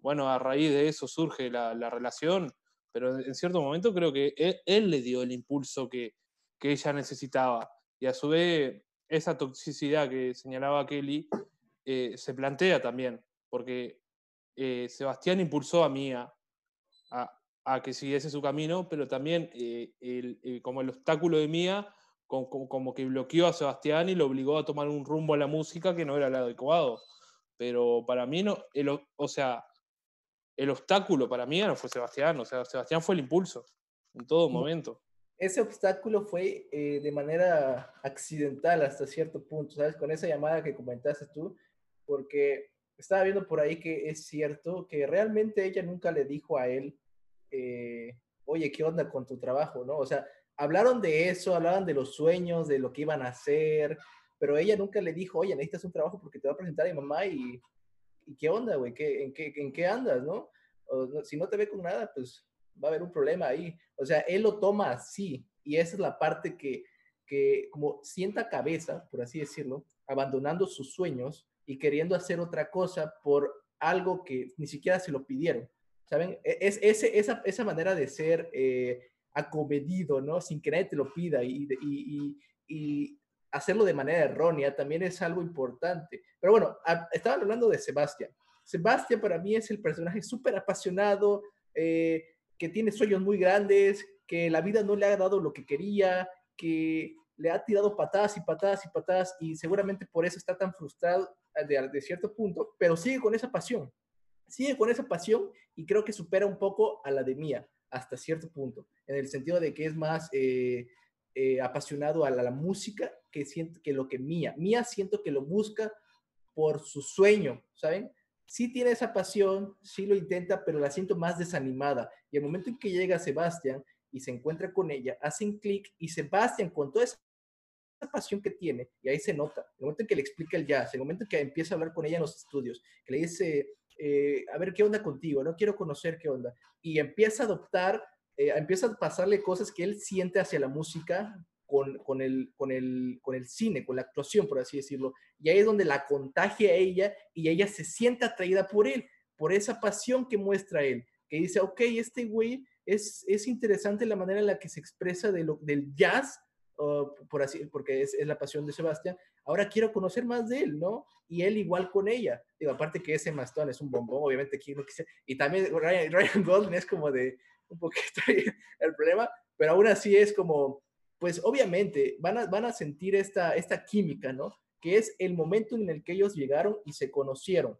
bueno, a raíz de eso surge la, relación, pero en cierto momento creo que él, le dio el impulso que, que ella necesitaba, y a su vez esa toxicidad que señalaba Kelly eh, se plantea también, porque eh, Sebastián impulsó a Mía a, que siguiese su camino, pero también eh, el, como el obstáculo de Mía como, que bloqueó a Sebastián y lo obligó a tomar un rumbo a la música que no era el adecuado. Pero para mí, no, o sea, el obstáculo para mí no fue Sebastián, o sea, Sebastián fue el impulso en todo momento ese obstáculo fue eh, de manera accidental hasta cierto punto, ¿sabes? Con esa llamada que comentaste tú, porque estaba viendo por ahí que es cierto que realmente ella nunca le dijo a él, eh, oye, ¿qué onda con tu trabajo? ¿No? O sea, hablaron de eso, hablaban de los sueños, de lo que iban a hacer, pero ella nunca le dijo, oye, necesitas un trabajo porque te va a presentar a mi mamá y, ¿y qué onda, güey? en, qué, ¿En qué andas, no? O, si no te ve con nada, pues va a haber un problema ahí. O sea, él lo toma así, Y esa es la parte que, que como sienta cabeza, por así decirlo, abandonando sus sueños y queriendo hacer otra cosa por algo que ni siquiera se lo pidieron. ¿Saben? E, es, ese, esa, esa manera de ser eh, acomedido, ¿no? Sin que nadie te lo pida y, y, y, hacerlo de manera errónea también es algo importante. Pero bueno, estaba hablando de Sebastián. Sebastián para mí es el personaje súper apasionado, eh, que tiene sueños muy grandes, que la vida no le ha dado lo que quería, que le ha tirado patadas y patadas y patadas y seguramente por eso está tan frustrado de, de cierto punto, pero sigue con esa pasión, sigue con esa pasión y creo que supera un poco a la de Mía hasta cierto punto, en el sentido de que es más eh, eh, apasionado a la, música que, siento, que lo que Mía. Mía siento que lo busca por su sueño, ¿saben? Sí tiene esa pasión, sí lo intenta, pero la siento más desanimada. Y el momento en que llega Sebastián y se encuentra con ella, hacen clic y Sebastián con toda esa pasión que tiene, y ahí se nota, el momento en que le explica el jazz, el momento en que empieza a hablar con ella en los estudios, que le dice, eh, a ver qué onda contigo, no quiero conocer qué onda, y empieza a adoptar, eh, empieza a pasarle cosas que él siente hacia la música con, el, con, el, con el cine, con la actuación, por así decirlo, y ahí es donde la contagia ella y ella se siente atraída por él, por esa pasión que muestra él, que dice, ok, este güey es, es interesante la manera en la que se expresa del jazz, por así, porque es, es, la pasión de Sebastián, ahora quiero conocer más de él, ¿no? Y él igual con ella. Digo, aparte que ese Mastón es un bombón, obviamente, aquí no y también Ryan, Ryan Goldman es como de un poquito el problema, pero aún así es como, pues obviamente van a, van a sentir esta, esta química, ¿no? Que es el momento en el que ellos llegaron y se conocieron,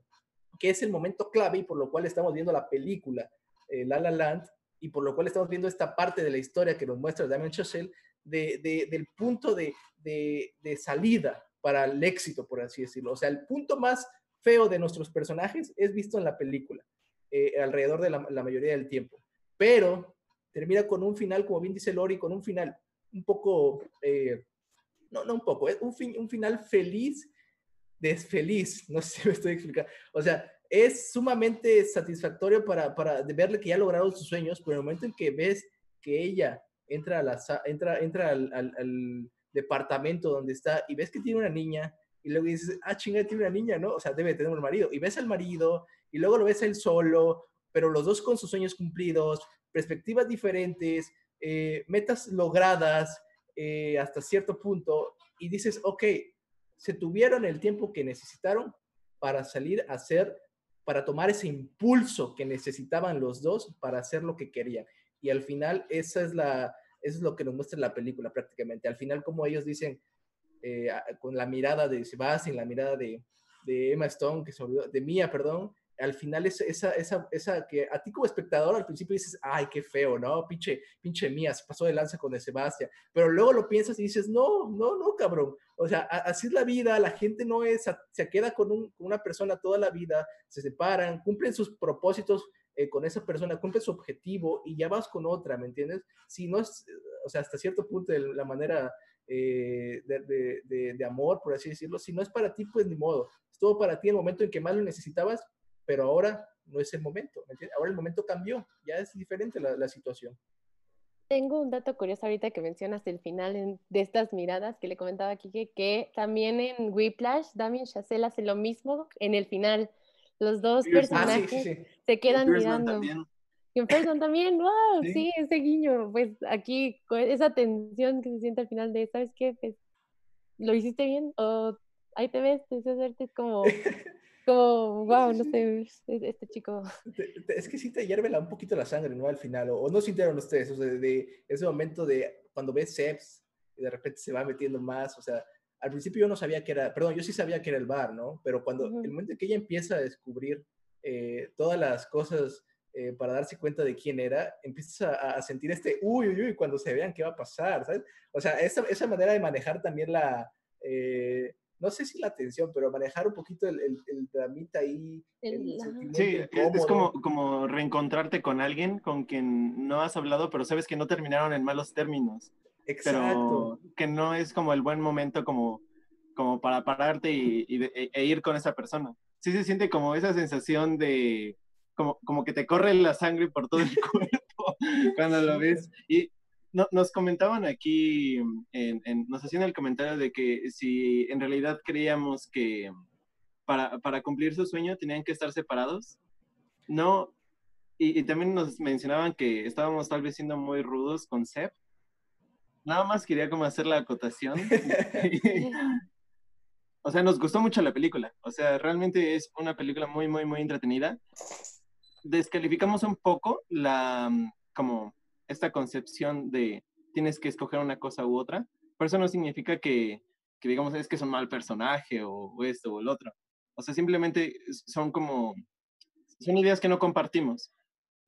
que es el momento clave y por lo cual estamos viendo la película eh, La La Land y por lo cual estamos viendo esta parte de la historia que nos muestra Damien Chazelle de, del punto de, de, salida para el éxito, por así decirlo. O sea, el punto más feo de nuestros personajes es visto en la película, eh, alrededor de la, mayoría del tiempo. Pero termina con un final, como bien dice Lori, con un final un poco, eh, no, no un poco, es un, fin, un final feliz, desfeliz, no [laughs] sé si me estoy explicando. O sea, es sumamente satisfactorio para, para verle que ya ha logrado sus sueños, pero en el momento en que ves que ella entra, a la, entra, entra al, departamento donde está y ves que tiene una niña y luego dices, ah, chinga, tiene una niña, ¿no? O sea, debe tener un marido. Y ves al marido y luego lo ves él solo, pero los dos con sus sueños cumplidos, perspectivas diferentes, eh, metas logradas eh, hasta cierto punto y dices, ok, se tuvieron el tiempo que necesitaron para salir a hacer, para tomar ese impulso que necesitaban los dos para hacer lo que querían. Y al final esa es la, es lo que nos muestra la película prácticamente. Al final, como ellos dicen, eh, con la mirada de Sebastian, la mirada de, de Emma Stone, que se olvidó, de Mia, perdón, al final es esa, esa, esa que a ti como espectador al principio dices, ay, qué feo, ¿no? Pinche, pinche Mía, se pasó de lanza con el Sebastián. Pero luego lo piensas y dices, no, no, no, cabrón. O sea, así es la vida, la gente no es, se queda con, un, con una persona toda la vida, se separan, cumplen sus propósitos eh, con esa persona, cumple su objetivo y ya vas con otra, ¿me entiendes? Si no es, o sea, hasta cierto punto de la manera eh, de, de, de, amor, por así decirlo, si no es para ti, pues ni modo. Estuvo para ti en el momento en que más lo necesitabas, pero ahora no es el momento, ¿me entiendes? Ahora el momento cambió, ya es diferente la, la situación. Tengo un dato curioso ahorita que mencionas el final de estas miradas que le comentaba a Kike, que también en Whiplash Damien Chazelle hace lo mismo en el final los dos personajes se quedan mirando. También. Y en Person también, wow, sí. ese guiño, pues aquí, esa tensión que se siente al final de, ¿sabes qué? Pues, ¿lo hiciste bien? O ahí te ves, te es como, [laughs] como, wow, no sé, este chico. Es que sí te hierve un poquito la sangre, ¿no? Al final, o, no sintieron ustedes, o sea, de, ese momento de cuando ves Seps y de repente se va metiendo más, o sea, al principio yo no sabía que era, perdón, yo sí sabía que era el bar, ¿no? Pero cuando, el momento en que ella empieza a descubrir eh, todas las cosas eh, para darse cuenta de quién era, empiezas a, sentir este, uy, uy, uy, cuando se vean qué va a pasar, ¿sabes? O sea, esa, esa manera de manejar también la, eh, no sé si la tensión, pero manejar un poquito el, el, dramita ahí. sí, es como, como reencontrarte con alguien con quien no has hablado, pero sabes que no terminaron en malos términos. Exacto. Pero que no es como el buen momento como, como para pararte y, e, e, ir con esa persona. Sí se siente como esa sensación de, como, como que te corre la sangre por todo el [laughs] cuerpo cuando lo ves. Y, no, nos comentaban aquí, en, en, nos hacían el comentario de que si en realidad creíamos que para, para cumplir su sueño tenían que estar separados. No, y, y, también nos mencionaban que estábamos tal vez siendo muy rudos con Seb. Nada más quería como hacer la acotación. [laughs] [laughs] o sea, nos gustó mucho la película. O sea, realmente es una película muy, muy, muy entretenida. Descalificamos un poco la, como esta concepción de tienes que escoger una cosa u otra. Pero eso no significa que, que digamos, es que es un mal personaje o, o esto o el otro. O sea, simplemente son como, son ideas que no compartimos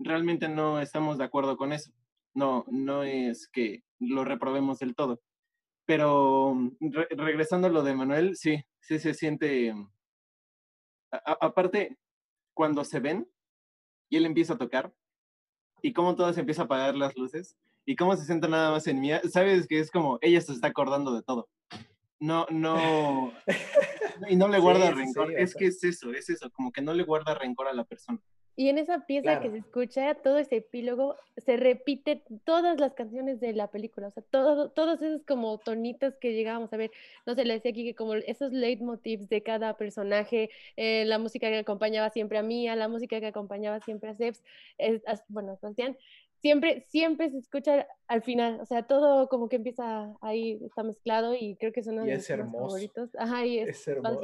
realmente no estamos de acuerdo con eso. No, no es que lo reprobemos del todo. Pero re regresando a lo de Manuel, sí, sí se siente. A aparte, cuando se ven y él empieza a tocar y cómo todo se empieza a apagar las luces y cómo se sienta nada más en mí, sabes que es como ella se está acordando de todo. No, no, [laughs] y no le guarda sí, rencor. Sí, es que es eso, es eso, como que no le guarda rencor a la persona. Y en esa pieza claro. que se escucha, todo ese epílogo, se repite todas las canciones de la película, o sea, todo, todos esos como tonitos que llegábamos a ver, no se le decía aquí que como esos leitmotivs de cada personaje, eh, la música que acompañaba siempre a Mía, la música que acompañaba siempre a Seps, bueno, Sebastián, siempre, siempre se escucha al final, o sea, todo como que empieza ahí, está mezclado y creo que es uno de mis favoritos. Ajá, y es, es hermoso.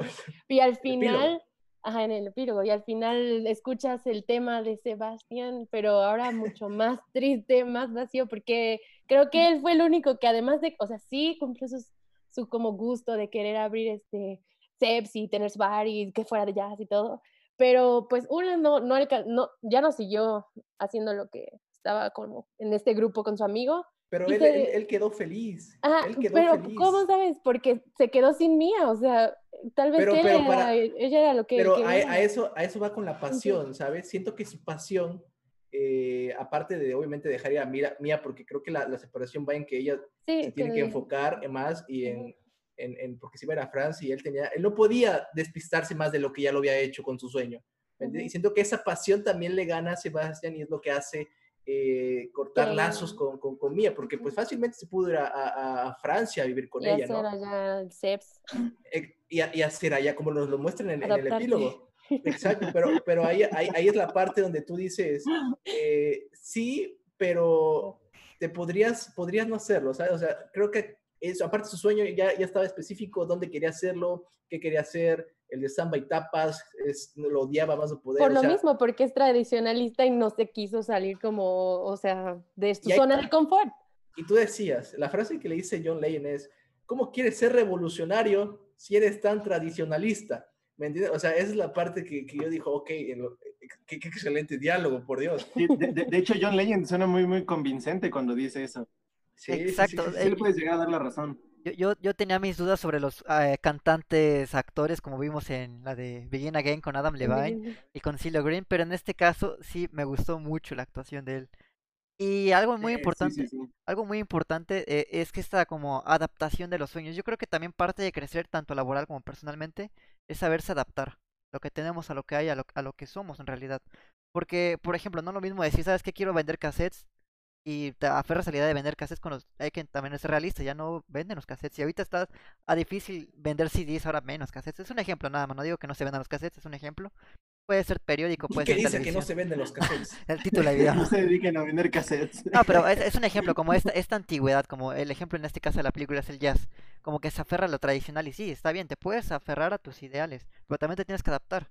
Y al [laughs] final... Ajá, en el epílogo, y al final escuchas el tema de Sebastián, pero ahora mucho [laughs] más triste, más vacío, porque creo que él fue el único que además de, o sea, sí cumplió sus, su como gusto de querer abrir este Seps y tener su bar y que fuera de jazz y todo, pero pues uno no, no, no, ya no siguió haciendo lo que estaba como en este grupo con su amigo, pero él, se... él, él, quedó feliz. Ah, él quedó pero feliz. ¿cómo sabes? Porque se quedó sin mía, o sea, tal vez pero, él pero era, para, ella era lo que Pero a, a, eso, a eso va con la pasión, ¿sabes? Siento que su pasión, eh, aparte de obviamente dejar ir a Mía, Mía porque creo que la, la, separación va en que ella sí, se tiene que enfocar más y en, en, en, porque si va a Francia y él tenía, él no podía despistarse más de lo que ya lo había hecho con su sueño. Uh -huh. Y siento que esa pasión también le gana a Sebastián y es lo que hace eh, cortar sí. lazos con, con, con, Mía, porque pues fácilmente se pudo ir a, a, a Francia a vivir con y ella, hacer ¿no? allá el CEPS. Y, y, hacer allá como nos lo muestran en, en el epílogo. Exacto, [laughs] pero, pero ahí, ahí, ahí, es la parte donde tú dices, eh, sí, pero te podrías, podrías no hacerlo, ¿sabes? O sea, creo que eso, aparte su sueño ya, ya estaba específico, dónde quería hacerlo, qué quería hacer, el de samba y tapas, es, lo odiaba más de poder. Por o lo sea, mismo, porque es tradicionalista y no se quiso salir como, o sea, de su zona de confort. Y tú decías, la frase que le dice John Legend es, ¿cómo quieres ser revolucionario si eres tan tradicionalista? ¿Me entiendes? O sea, esa es la parte que, que yo dijo, ok, qué, qué, excelente diálogo, por Dios. De, de, de, hecho, John Legend suena muy, muy convincente cuando dice eso. Sí, Exacto. Sí, sí, sí, le puedes llegar a dar la razón. Yo, yo, yo, tenía mis dudas sobre los uh, cantantes, actores, como vimos en la de Begin Again con Adam Levine y con CeeLo Green, pero en este caso sí me gustó mucho la actuación de él. Y algo muy importante, sí, sí, sí. algo muy importante eh, es que esta como adaptación de los sueños, yo creo que también parte de crecer tanto laboral como personalmente es saberse adaptar lo que tenemos a lo que hay, a lo, a lo que somos en realidad. Porque, por ejemplo, no es lo mismo decir, ¿sabes qué? Quiero vender cassettes y te aferras a la idea de vender cassettes con los... Hay que también ser realista, ya no venden los cassettes. Y ahorita está a difícil vender CDs, ahora menos cassettes. Es un ejemplo nada más, no digo que no se vendan los cassettes, es un ejemplo. Puede ser periódico, puede ¿Qué ser dice televisión. que no se venden los cassettes? [laughs] El título del video. [laughs] no se dediquen a vender cassettes. No, pero es, es un ejemplo, como esta, [laughs] esta antigüedad, como el ejemplo en este caso de la película es el jazz. Como que se aferra a lo tradicional y sí, está bien, te puedes aferrar a tus ideales, pero también te tienes que adaptar.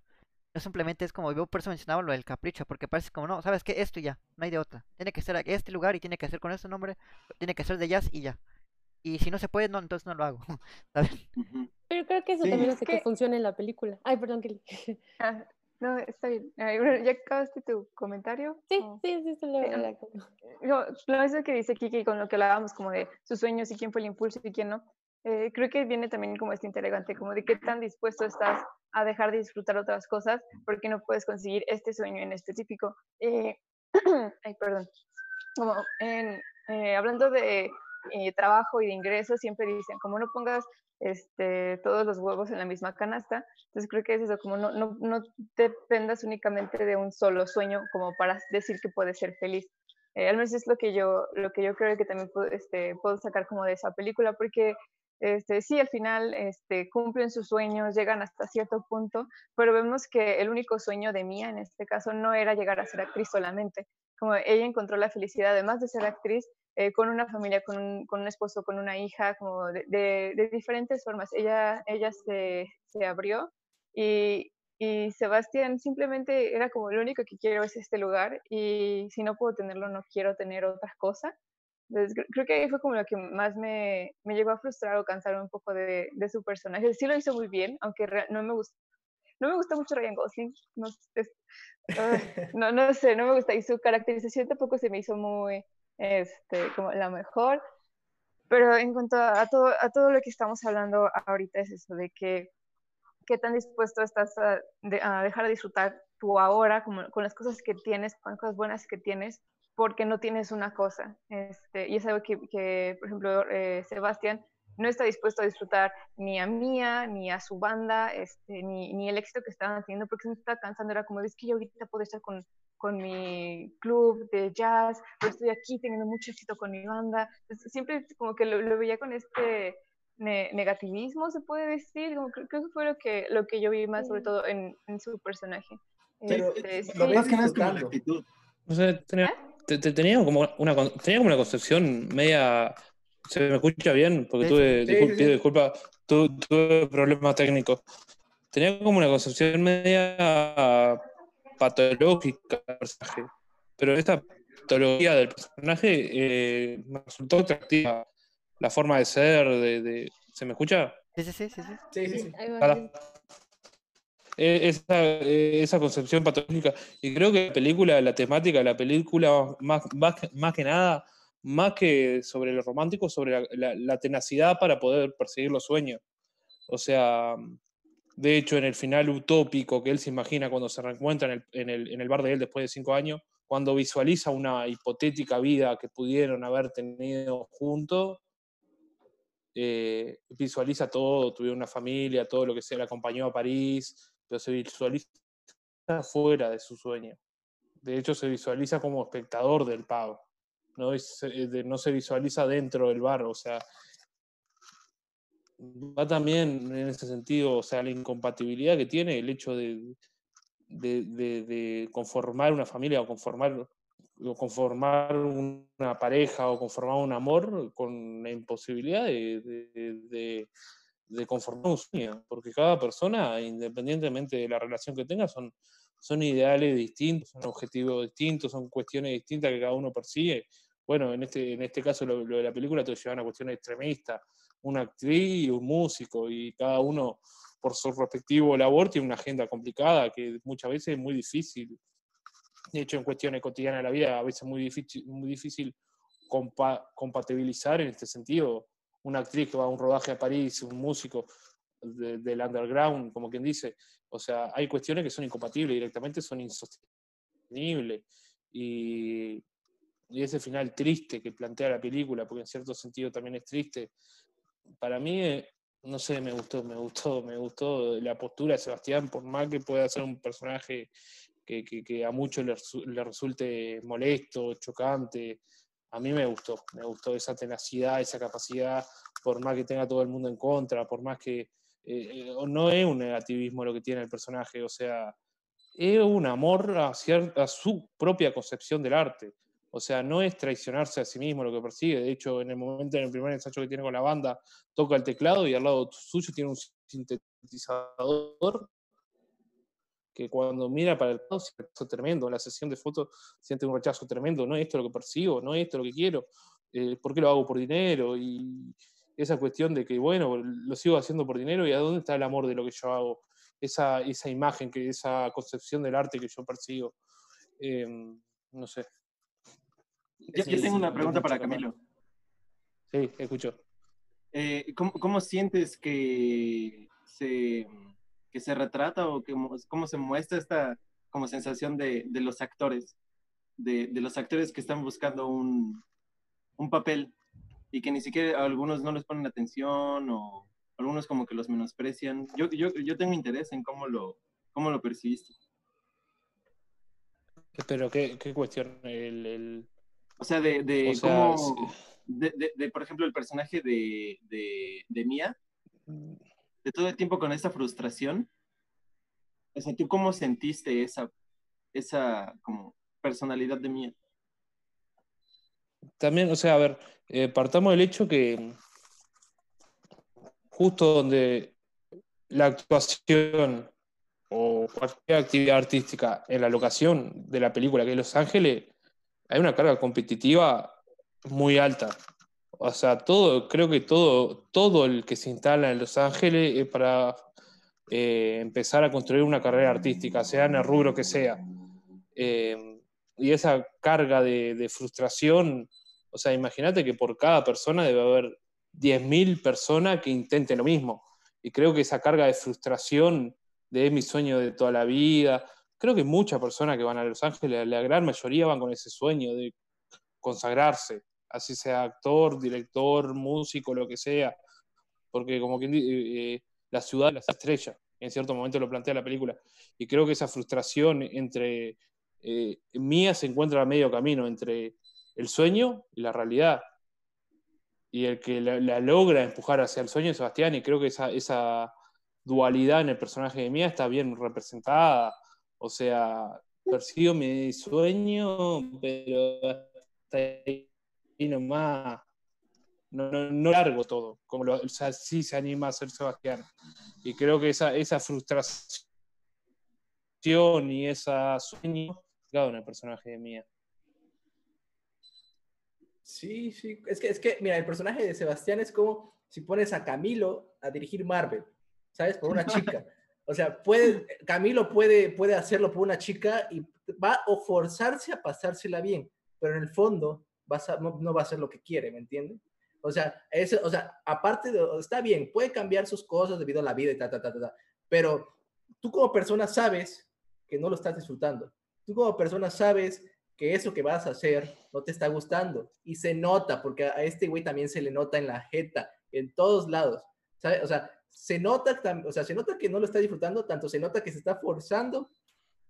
No simplemente es como yo por eso mencionaba lo del capricho, porque parece como no, sabes que esto y ya, no hay de otra. Tiene que ser a este lugar y tiene que ser con este nombre, tiene que ser de jazz y ya. Y si no se puede, no, entonces no lo hago. [laughs] ¿sabes? Pero creo que eso sí, también hace que... que funcione en la película. Ay, perdón, Kelly. [laughs] Ah, no, está bien. Bueno, ¿Ya acabaste tu comentario? Sí, oh. sí, sí, se lo sí. No, lo mismo que dice Kiki con lo que hablábamos como de sus sueños y quién fue el impulso y quién no. Eh, creo que viene también como este interrogante, como de qué tan dispuesto estás a dejar de disfrutar otras cosas porque no puedes conseguir este sueño en específico. Eh, [clears throat] ay, perdón. Como en, eh, hablando de eh, trabajo y de ingresos, siempre dicen, como no pongas este, todos los huevos en la misma canasta, entonces creo que es eso, como no, no, no dependas únicamente de un solo sueño como para decir que puedes ser feliz. Eh, al menos es lo que yo, lo que yo creo que también puedo, este, puedo sacar como de esa película, porque este, sí, al final este, cumplen sus sueños, llegan hasta cierto punto, pero vemos que el único sueño de Mía en este caso no era llegar a ser actriz solamente, como ella encontró la felicidad, además de ser actriz, eh, con una familia, con un, esposo, con una hija, como de, diferentes formas. Ella, se abrió y, y Sebastián simplemente era como lo único que quiero es este lugar y si no puedo tenerlo no quiero tener otra cosa. Entonces, creo que ahí fue como lo que más me, me llegó a frustrar o cansar un poco de, de, su personaje. Sí lo hizo muy bien, aunque no me gusta. No me gusta mucho Ryan Gosling, no, es, uh, [laughs] no, no sé, no me gusta. Y su caracterización tampoco se me hizo muy, este, como la mejor. Pero en cuanto a todo, a todo lo que estamos hablando ahorita es eso, de que qué tan dispuesto estás a, de, a dejar de disfrutar tu ahora como, con las cosas que tienes, con las cosas buenas que tienes, porque no tienes una cosa. Este, y es algo que, que por ejemplo, eh, Sebastián no está dispuesto a disfrutar ni a Mía, ni a su banda, este, ni, ni, el éxito que estaban haciendo, porque se me está cansando. Era como, es que yo ahorita puedo estar con, con mi club de jazz, pero estoy aquí teniendo mucho éxito con mi banda. Entonces, siempre como que lo, lo veía con este ne negativismo, se puede decir. Como, creo, creo, que fue lo que, lo que yo vi más, sobre todo en, en su personaje. Pero, este, sí. lo más que nada es como la actitud. O sea, tenía, ¿Eh? Te, te, tenía, como una, tenía como una concepción media. ¿Se me escucha bien? Porque tuve, sí, disculpa, sí, sí. disculpa tuve, tuve problemas técnicos. Tenía como una concepción media patológica del personaje. Pero esta patología del personaje eh, me resultó atractiva. La forma de ser, de, de... ¿se me escucha? Sí, sí, sí. sí, sí. sí, sí. Esa, esa, concepción patológica. Y creo que la película, la temática de la película, más, más, más que nada, más que sobre lo romántico, sobre la, la, la, tenacidad para poder perseguir los sueños. O sea, de hecho, en el final utópico que él se imagina cuando se reencuentra en el, en el, en el bar de él después de cinco años, cuando visualiza una hipotética vida que pudieron haber tenido juntos, eh, visualiza todo, tuvieron una familia, todo lo que sea, le acompañó a París, se visualiza fuera de su sueño. De hecho, se visualiza como espectador del pago. No, es, no se visualiza dentro del bar, o sea, va también en ese sentido, o sea, la incompatibilidad que tiene el hecho de conformar una familia o conformar, o conformar una pareja o conformar un amor con la imposibilidad de, de conformar porque cada persona, independientemente de la relación que tenga, son, son ideales distintos, son objetivos distintos, son cuestiones distintas que cada uno persigue. Bueno, en este, en este caso lo, de la película te lleva a una cuestión extremista, una actriz y un músico, y cada uno por su respectivo labor tiene una agenda complicada que muchas veces es muy difícil. De hecho, en cuestiones cotidianas de la vida, a veces es muy difícil, muy difícil compa compatibilizar en este sentido una actriz que va a un rodaje a París, un músico de, del underground, como quien dice. O sea, hay cuestiones que son incompatibles, directamente son insostenibles. Y, y ese final triste que plantea la película, porque en cierto sentido también es triste, para mí, eh, no sé, me gustó, me gustó, me gustó la postura de Sebastián, por más que pueda ser un personaje que a muchos le, le resulte molesto, chocante, a mí me gustó, me gustó esa tenacidad, esa capacidad, por más que tenga todo el mundo en contra, por más que eh, no es un negativismo lo que tiene el personaje, o sea, es un amor a, a su propia concepción del arte. O sea, no es traicionarse a sí mismo lo que persigue. De hecho, en el momento, en el primer ensayo que tiene con la banda, toca el teclado y al lado suyo tiene un sintetizador que cuando mira para el lado siente tremendo. En la sesión de fotos siente un rechazo tremendo. No es esto lo que persigo, no es esto lo que quiero. Eh, ¿Por qué lo hago por dinero? Y esa cuestión de que, bueno, lo sigo haciendo por dinero y a dónde está el amor de lo que yo hago. Esa, esa imagen, que, esa concepción del arte que yo persigo. Eh, no sé. Yo, yo tengo una pregunta para Camilo. Sí, escucho. Eh, ¿cómo, ¿cómo, sientes que se, que se retrata o que, cómo se muestra esta como sensación de, de los actores? De, de, los actores que están buscando un, un, papel y que ni siquiera algunos no les ponen atención o algunos como que los menosprecian. Yo, yo, yo tengo interés en cómo lo, cómo lo percibiste. Pero, ¿qué, qué cuestión? ¿El, el, O sea, de, de O sea, cómo, de, de- de, por ejemplo, el personaje de, de, de Mia, de todo el tiempo con esa frustración. O sea, ¿tú cómo sentiste esa, esa como personalidad de Mia? También, o sea, a ver, eh, partamos del hecho que justo donde la actuación o cualquier actividad artística en la locación de la película, que es Los Ángeles, hay una carga competitiva muy alta. O sea, todo, creo que todo, todo el que se instala en Los Ángeles es para eh, empezar a construir una carrera artística, sea en el rubro que sea. Eh, y esa carga de, de frustración, o sea, imagínate que por cada persona debe haber 10.000 personas que intenten lo mismo. Y creo que esa carga de frustración de mi sueño de toda la vida, creo que muchas personas que van a Los Ángeles, la gran mayoría van con ese sueño de consagrarse, así sea actor, director, músico, lo que sea, porque como quien dice, eh, la ciudad las estrellas, en cierto momento lo plantea la película, y creo que esa frustración entre eh, mía se encuentra a medio camino entre el sueño y la realidad, y el que la, logra empujar hacia el sueño es Sebastián, y creo que esa, esa dualidad en el personaje de Mía está bien representada, o sea, persigo mi sueño, pero ahí nomás. No, no, no largo todo, como lo, o sea, sí se anima a ser Sebastián. Y creo que esa, esa frustración y ese sueño claro, en el personaje de Mía. Sí, sí. Es que, es que, mira, el personaje de Sebastián es como si pones a Camilo a dirigir Marvel, ¿sabes? Por una [laughs] chica. O sea, puede, Camilo puede, puede hacerlo por una chica y va o forzarse a pasársela bien, pero en el fondo no, va a hacer lo que quiere, ¿me entiendes? O sea, ese, o sea, aparte de, está bien, puede cambiar sus cosas debido a la vida y ta, ta, ta, ta, ta, pero tú como persona sabes que no lo estás disfrutando. Tú como persona sabes que eso que vas a hacer no te está gustando. Y se nota, porque a este güey también se le nota en la jeta, en todos lados. ¿sabes? O sea, se nota, o sea, se nota que no lo está disfrutando, tanto se nota que se está forzando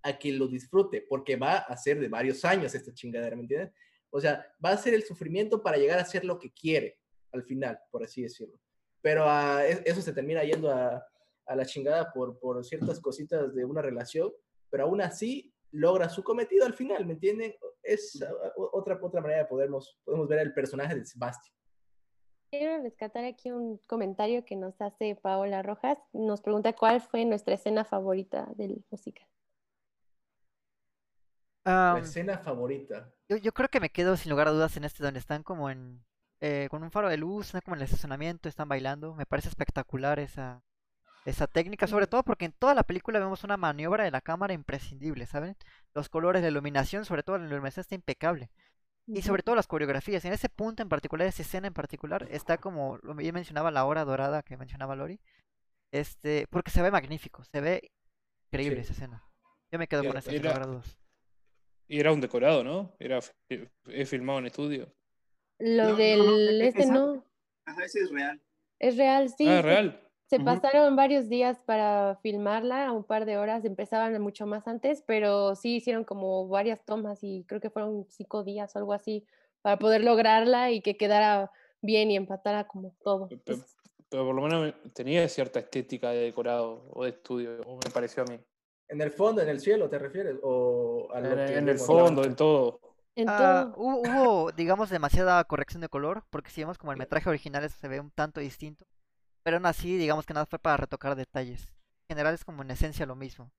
a que lo disfrute, porque va a ser de varios años esta chingadera, ¿me entiendes? O sea, va a ser el sufrimiento para llegar a hacer lo que quiere al final, por así decirlo. Pero uh, eso se termina yendo a, a la chingada por, por ciertas cositas de una relación, pero aún así logra su cometido al final, ¿me entienden? Es otra, otra manera de podernos, podemos ver el personaje de Sebastián. Quiero rescatar aquí un comentario que nos hace Paola Rojas. Nos pregunta cuál fue nuestra escena favorita del musical. Um, escena favorita. Yo, yo, creo que me quedo sin lugar a dudas en este donde están como en eh, con un faro de luz, están como en el estacionamiento, están bailando. Me parece espectacular esa, esa técnica, sobre todo porque en toda la película vemos una maniobra de la cámara imprescindible, ¿saben? Los colores, la iluminación, sobre todo la iluminación está impecable. Y sobre todo las coreografías. En ese punto en particular, esa escena en particular, está como, lo bien mencionaba la hora dorada que mencionaba Lori. Este, porque se ve magnífico, se ve increíble sí. esa escena. Yo me quedo con esa dudas. Y era un decorado, ¿no? Era es filmado en estudio. Lo no, del no, no, este esa, no. Ajá, ese es real. Es real, sí. Ah, real. Se uh -huh. pasaron varios días para filmarla, un par de horas, empezaban mucho más antes, pero sí hicieron como varias tomas y creo que fueron cinco días o algo así para poder lograrla y que quedara bien y empatara como todo. Pero, pero, pero por lo menos tenía cierta estética de decorado o de estudio, o me pareció a mí. En el fondo, en el cielo, ¿te refieres? O a en, en el fondo, en todo. En ah, hubo, hubo, digamos, demasiada corrección de color, porque si vemos como el metraje original se ve un tanto distinto. Pero aún así, digamos que nada fue para retocar detalles. En general es como en esencia lo mismo.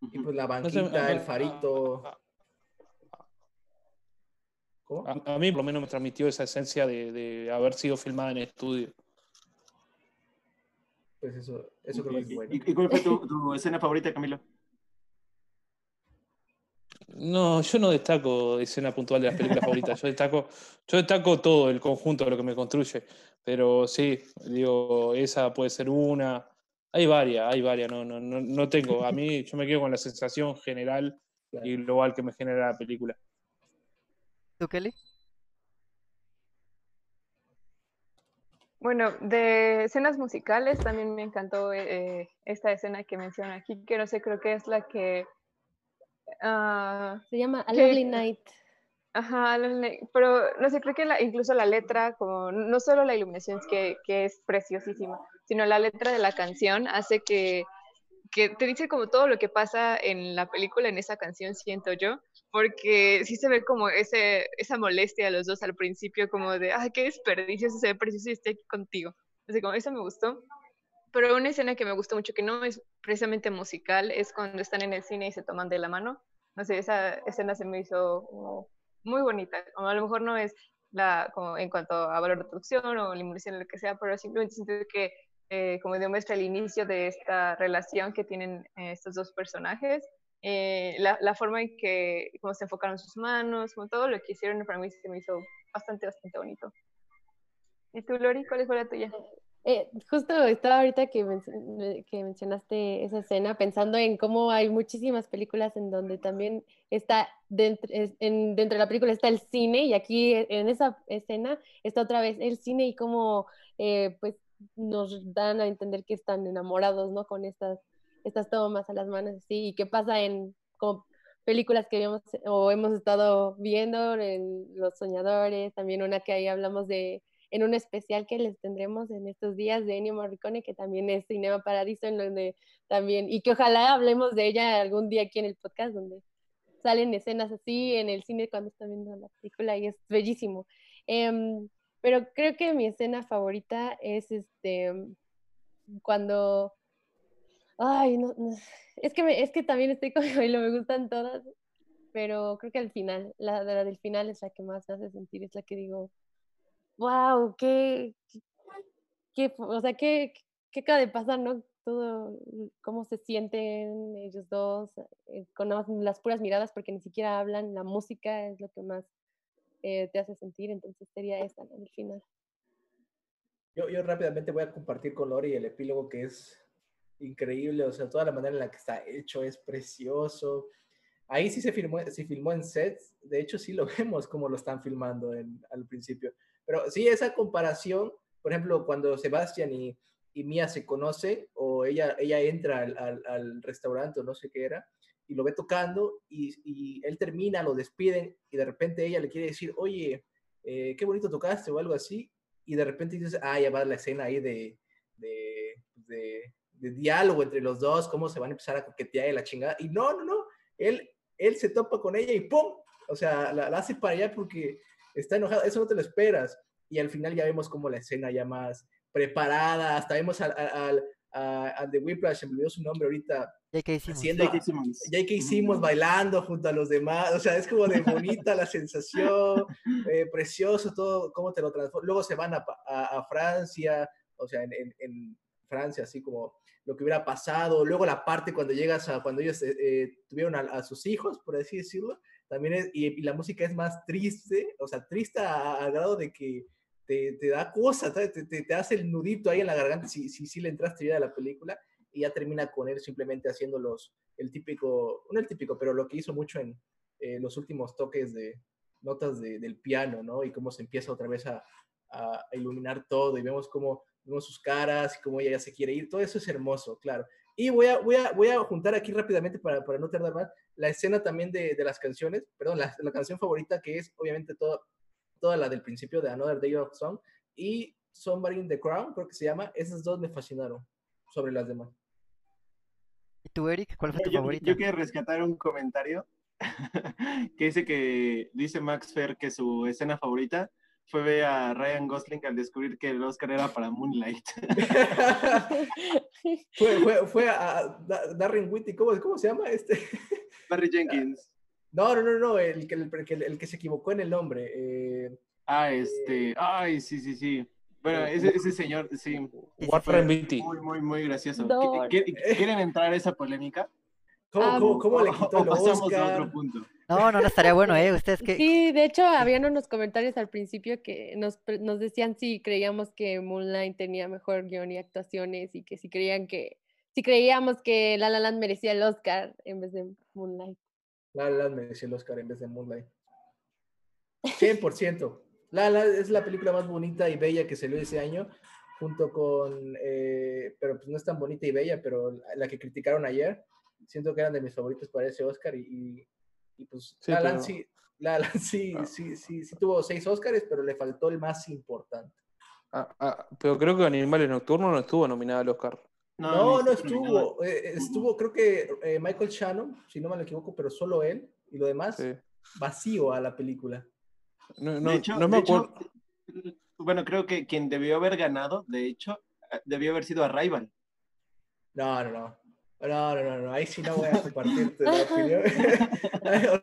Y pues la banquita, no sé, el farito. ¿Cómo? A, a, mí por lo menos me transmitió esa esencia de, de haber sido filmada en estudio. Pues eso, eso creo que es bueno. ¿Y, cuál fue tu, tu escena favorita, Camilo? No, yo no destaco escena puntual de las películas [laughs] favoritas. Yo destaco, yo destaco todo el conjunto de lo que me construye. Pero sí, digo, esa puede ser una. Hay varias, hay varias. No, no, no, no tengo. A mí, yo me quedo con la sensación general claro. y global que me genera la película. ¿Tú, Kelly? Bueno, de escenas musicales también me encantó eh, esta escena que menciona aquí, que no sé, creo que es la que Uh, se llama A Lovely Night. Ajá, pero no sé, creo que la- incluso la letra, como no solo la iluminación es que, que es preciosísima, sino la letra de la canción hace que, que te dice como todo lo que pasa en la película, en esa canción, siento yo, porque sí se ve como ese, esa molestia a los dos al principio, como de, ay, qué desperdicio, se ve precioso y estoy aquí contigo. Así como, eso me gustó. Pero una escena que me gustó mucho, que no es precisamente musical, es cuando están en el cine y se toman de la mano. No sé, esa escena se me hizo como muy bonita. O a lo mejor no es la, como en cuanto a valor de producción o eliminación o lo que sea, pero simplemente siento que eh, como demuestra el inicio de esta relación que tienen eh, estos dos personajes, eh, la, la, forma en que como se enfocaron sus manos, como todo lo que hicieron para mí se me hizo bastante, bastante bonito. ¿Y tú, Lori, cuál fue la tuya? Eh, justo estaba ahorita que, men que, mencionaste esa escena pensando en cómo hay muchísimas películas en donde también está dentro, en, dentro de la película está el cine y aquí en esa escena está otra vez el cine y cómo eh, pues nos dan a entender que están enamorados, ¿no? Con estas, estas tomas a las manos, así, y qué pasa en como películas que vemos o hemos estado viendo en Los Soñadores, también una que ahí hablamos de en un especial que les tendremos en estos días de Ennio Morricone, que también es Cinema Paradiso, en donde también, y que ojalá hablemos de ella algún día aquí en el podcast, donde salen escenas así en el cine cuando están viendo la película y es bellísimo. Eh, pero creo que mi escena favorita es este cuando ay no, no es que me, es que también estoy con [laughs] y me gustan todas pero creo que al final la, la, del final es la que más me hace sentir es la que digo wow qué, qué o sea qué qué acaba de pasar no todo cómo se sienten ellos dos eh, con las puras miradas porque ni siquiera hablan la música es lo que más eh, te hace sentir, entonces sería esta en el final. Yo, yo rápidamente voy a compartir con Lori el epílogo que es increíble, o sea, toda la manera en la que está hecho es precioso. Ahí sí se filmó, se filmó en sets, de hecho sí lo [laughs] vemos como lo están filmando en, al principio. Pero sí, esa comparación, por ejemplo, cuando Sebastián y, y Mía se conocen o ella, ella entra al, al, al restaurante o no sé qué era, y lo ve tocando y, y, él termina, lo despiden y de repente ella le quiere decir, oye, eh, qué bonito tocaste o algo así, y de repente dices, ah, ya va la escena ahí de, de, diálogo entre los dos, cómo se van a empezar a coquetear y la chingada, y no, no, no, él, él se topa con ella y ¡pum! O sea, la, la hace para allá porque está enojado, eso no te lo esperas, y al final ya vemos como la escena ya más preparada, hasta vemos al, al, al, al de Whiplash, se me olvidó su nombre ahorita, J.K. Simmons. Haciendo, J.K. Simmons. J.K. Simmons bailando junto a los demás, o sea, es como de bonita la sensación, [laughs] eh, precioso todo, cómo te lo transforma. Luego se van a, a, a Francia, o sea, en, en, en, Francia, así como lo que hubiera pasado. Luego la parte cuando llegas a, cuando ellos eh, eh, tuvieron a, sus hijos, por así decirlo, también es, y, la música es más triste, o sea, triste al grado de que te, te da cosas, te, te, te, hace el nudito ahí en la garganta si, si, si le entraste ya a la película y ya termina con él simplemente haciendo los, el típico, no el típico, pero lo que hizo mucho en eh, los últimos toques de notas de, del piano, ¿no? Y cómo se empieza otra vez a, a, iluminar todo y vemos cómo vemos sus caras y cómo ella ya se quiere ir, todo eso es hermoso, claro. Y voy a, voy a, voy a juntar aquí rápidamente para, para no tardar más la escena también de, de las canciones, perdón, la, la, canción favorita que es obviamente toda, toda la del principio de Another Day of Song y Somebody in the Crown, creo que se llama, esas dos me fascinaron sobre las demás. ¿Y tú, Eric? ¿Cuál fue tu yo, favorita? Yo quiero rescatar un comentario [laughs] que dice que dice Max Fer que su escena favorita fue ver a Ryan Gosling al descubrir que el Oscar era para Moonlight. [laughs] fue, fue, fue, a Darren Whitty, ¿cómo, ¿cómo, se llama este? [laughs] Barry Jenkins. No, no, no, no, el que, el, el, el que se equivocó en el nombre. Eh, ah, este, eh, ay, sí, sí, sí. Bueno, ese, ese señor, sí. Warren Beatty. Muy, muy, muy gracioso. No. ¿Quieren entrar a esa polémica? ¿Cómo, um, cómo, cómo le quitó el pasamos Oscar? a otro punto? No, no, no estaría bueno, ¿eh? Ustedes que... Sí, de hecho, habían unos comentarios al principio que nos, nos decían si creíamos que Moonlight tenía mejor guion y actuaciones y que si creían que, si creíamos que La La Land merecía el Oscar en vez de Moonlight. La La Land merecía el Oscar en vez de Moonlight. 100%. La La es la película más bonita y bella que salió ese año, junto con, eh, pero pues no es tan bonita y bella, pero la que criticaron ayer, siento que eran de mis favoritos para ese Oscar y, y, Y pues Sí, La La Land pero- sí, La Land sí, Ah. sí, sí, sí tuvo seis Oscars, pero le faltó el más importante. Ah, ah, pero creo que Animales Nocturnos no estuvo nominada al Oscar. No, no, estuvo. eh, estuvo, creo que eh, Michael Shannon, si no me equivoco, pero solo él y lo demás Sí. vacío a la película. No, no, de hecho, no me de hecho, acuerdo. bueno, creo que quien debió haber ganado, de hecho, eh, debió haber sido Arrival. No, no, no. No, no, no, no. Ahí sí no voy a compartirte la opinión. [laughs]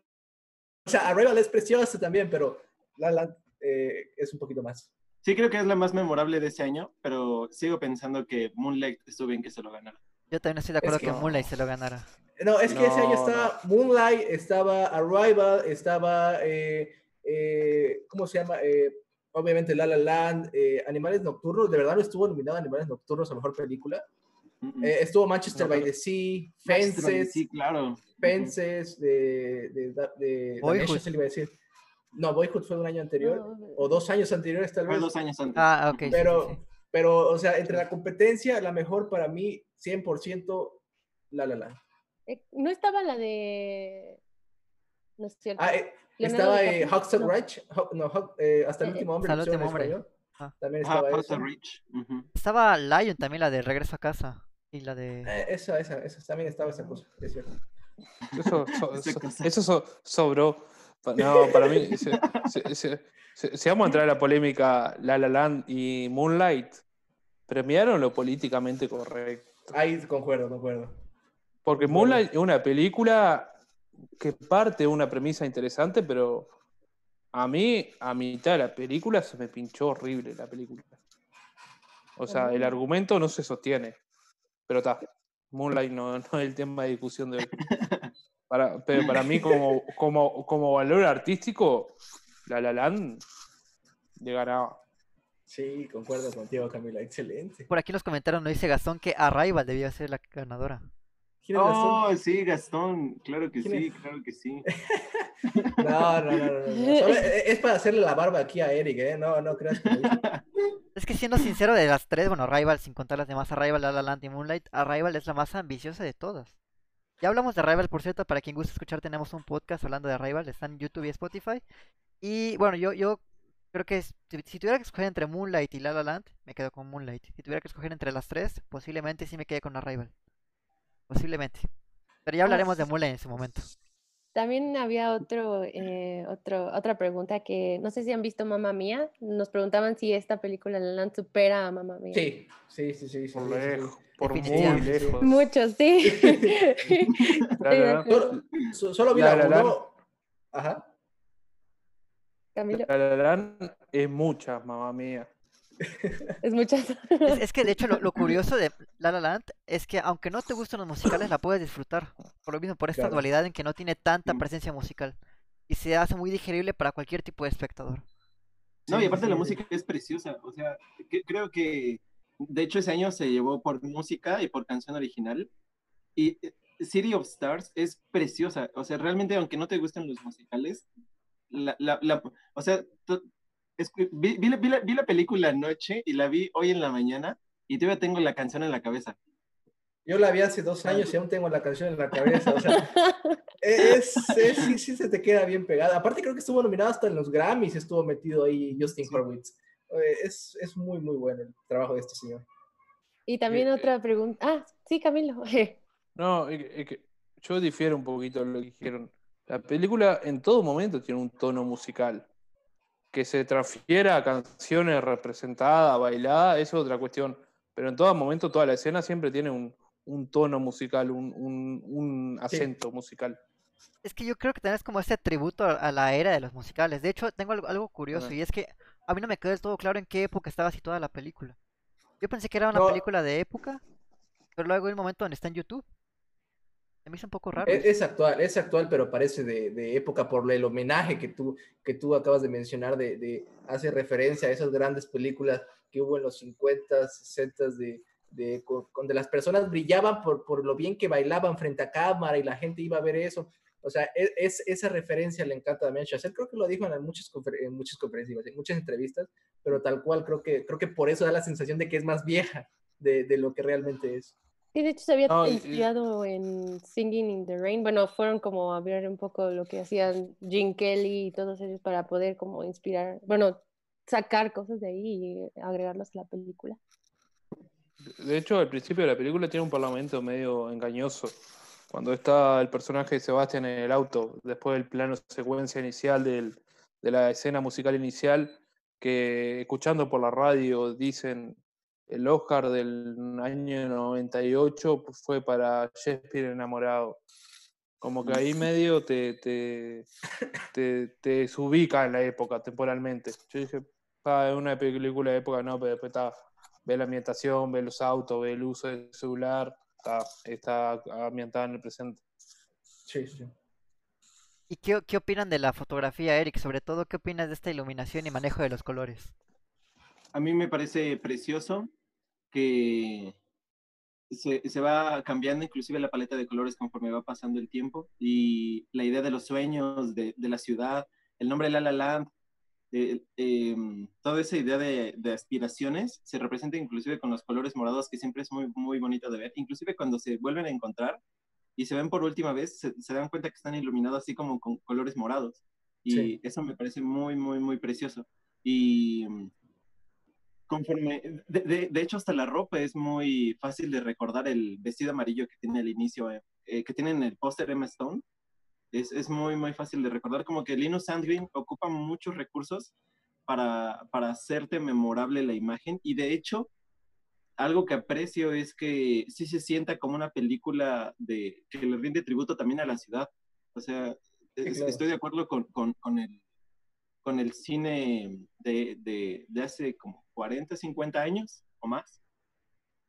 o sea, Arrival es precioso también, pero La La Land, eh, es un poquito más. Sí, creo que es la más memorable de ese año, pero sigo pensando que Moonlight estuvo bien que se lo ganara. Yo también estoy de acuerdo que que no. Moonlight se lo ganara. No, es que ese año No, estaba Moonlight, estaba Arrival, estaba, eh, eh, ¿cómo se llama? Eh, obviamente La La Land, eh, Animales Nocturnos, de verdad no estuvo nominado a Animales Nocturnos a Mejor Película. Eh, estuvo Manchester No, by pero- the Sea, Fences, Sea, claro. Fences, de, de, de, Boyhood. Damnation, se le iba a decir. No, Boyhood fue un año anterior, o dos años anteriores tal Fue vez. dos años antes. Ah, ok. sí, sí, Pero, sí. pero, o sea, entre la competencia, la mejor para mí, 100% La La Land. Eh, No estaba la de. No es cierto. Ah, eh, estaba eh, DiCaprio, Hawkstone no. Haw- eh, hasta el Eh, último hombre. Hasta el último hombre. español. Ah. También Ajá, estaba esa. of Rich. Ujú. Estaba Lion también, la de Regreso a casa. Y la de. Eh, esa, esa, esa, también estaba esa cosa, es cierto. Eso, so- [laughs] Esa so- cosa. eso so- sobró. No, para mí, si, si- si- si- si vamos a entrar a la polémica La La Land y Moonlight, premiaron lo políticamente correcto. Ahí concuerdo, concuerdo. Porque. Moonlight es una película que parte de una premisa interesante, pero a mí, a mitad de la película, se me pinchó horrible la película. O sea, el argumento no se sostiene. Pero está. Moonlight no, no es el tema de discusión de hoy. Para, pero para mí, como, como, como valor artístico, La La Land le ganaba. Sí, concuerdo contigo, Camila. Excelente. Por aquí en los comentarios nos dice Gastón que Arrival debía ser la ganadora. Oh, sí, Gastón. Claro que ¿Quién sí, claro que sí. [laughs] No, no, no, no. no, no. Solo es para hacerle la barba aquí a Eric, ¿eh? No, no creas que. [laughs] Es que siendo sincero, de las tres, bueno, Arrival, sin contar las demás, Arrival, La La Land y Moonlight, Arrival es la más ambiciosa de todas. Ya hablamos de Arrival, por cierto, para quien guste escuchar, tenemos un podcast hablando de Arrival, está en YouTube y Spotify. Y bueno, yo, yo creo que si, si tuviera que escoger entre Moonlight y La La Land, me quedo con Moonlight. Si tuviera que escoger entre las tres, posiblemente sí me quede con Arrival. Posiblemente. Pero ya hablaremos de. Moonlight en su momento. También había otro, eh, otro, otra pregunta que no sé si han visto Mamma Mía. Nos preguntaban si esta película La La Land supera a Mamma Mía. Sí, sí, sí, sí. sí, Por sí, sí. lejos, por muy lejos. Muchos, [laughs] [laughs] sí. La La. Solo, so- solo vi La la La Land. uno. Ajá. Camilo, La es mucha, mamá mía. [laughs] es muchas. Es, es que de hecho lo, lo curioso de La La Land es que aunque no te gusten los musicales, la puedes disfrutar. Por lo mismo, por esta Claro. dualidad en que no tiene tanta Mm. presencia musical. Y se hace muy digerible para cualquier tipo de espectador. No, y aparte sí, la sí. música es preciosa. O sea, que- creo que de hecho ese año se llevó por música y por canción original. Y eh, City of Stars es preciosa. O sea, realmente, aunque no te gusten los musicales, la, la- la- o sea, es vi, vi la, vi la- vi la película anoche y la vi hoy en la mañana y todavía tengo la canción en la cabeza. Yo la vi hace dos años y aún tengo la canción en la cabeza. O sea, [laughs] es, es- sí, sí se te queda bien pegada. Aparte creo que estuvo nominado hasta en los Grammys, estuvo metido ahí Justin Sí. Horwitz. Eh, Es, es muy, muy bueno el trabajo de este señor. Y también Eh, otra pregunta. Ah, sí, Camilo. [laughs] No, es que yo difiero un poquito de lo que dijeron. La película en todo momento tiene un tono musical. Que se transfiera a canciones representadas, bailadas, eso es otra cuestión. Pero en todo momento, toda la escena siempre tiene un, un tono musical, un, un- un acento musical. Es que yo creo que es como este tributo a, la era de los musicales. De hecho, tengo algo, algo curioso y es que a mí no me quedó del todo claro en qué época estaba situada la película. Yo pensé que era una No. película de época, pero luego hay un momento donde está en YouTube. Se me hizo un poco raro. Es, actual, es actual, pero parece de, de época por el homenaje que tú, que tú acabas de mencionar, de, de- hace referencia a esas grandes películas que hubo en los 50, 60 de, donde las personas brillaban por, por lo bien que bailaban frente a cámara y la gente iba a ver eso. O sea, es, es- esa referencia le encanta a Chazelle. Creo que lo dijo en muchas, en muchas conferencias, en muchas entrevistas, pero tal cual creo que, creo que por eso da la sensación de que es más vieja de, de lo que realmente es. Sí, de hecho se había No, y- y- inspirado en Singing in the Rain. Bueno, fueron como a ver un poco lo que hacían Gene Kelly y todos ellos para poder como inspirar, bueno, sacar cosas de ahí y agregarlas a la película. De hecho, al principio de la película tiene un parlamento medio engañoso. Cuando está el personaje de Sebastián en el auto, después del plano secuencia inicial del- de la escena musical inicial, que escuchando por la radio dicen el Oscar del año 98 fue para Shakespeare enamorado. Como que ahí medio te, te, te, te desubica en la época temporalmente. Yo dije, "Ah, es una película de época, no, pero después está ve la ambientación, ve los autos, ve el uso del celular, está, está ambientada en el presente. Sí, sí. ¿Y qué, qué opinan de la fotografía, Eric? Sobre todo, ¿qué opinas de esta iluminación y manejo de los colores? A mí me parece precioso que se, se va cambiando inclusive la paleta de colores conforme va pasando el tiempo y la idea de los sueños, de, de la ciudad, el nombre La La Land, eh, eh, toda esa idea de, de aspiraciones se representa inclusive con los colores morados que siempre es muy, muy bonito de ver, inclusive cuando se vuelven a encontrar y se ven por última vez, se, se dan cuenta que están iluminados así como con colores morados y Sí. eso me parece muy, muy, muy precioso. Y conforme, de, de- de hecho hasta la ropa es muy fácil de recordar el vestido amarillo que tiene al inicio, eh, eh, que tiene en el póster Emma Stone. Es, es muy, muy fácil de recordar, como que Linus Sandgren ocupa muchos recursos para, para hacerte memorable la imagen y de hecho algo que aprecio es que sí se sienta como una película de, que le rinde tributo también a la ciudad. O sea, claro. estoy de acuerdo con, con, con el, con el cine de, de, de hace como 40, 50 años o más,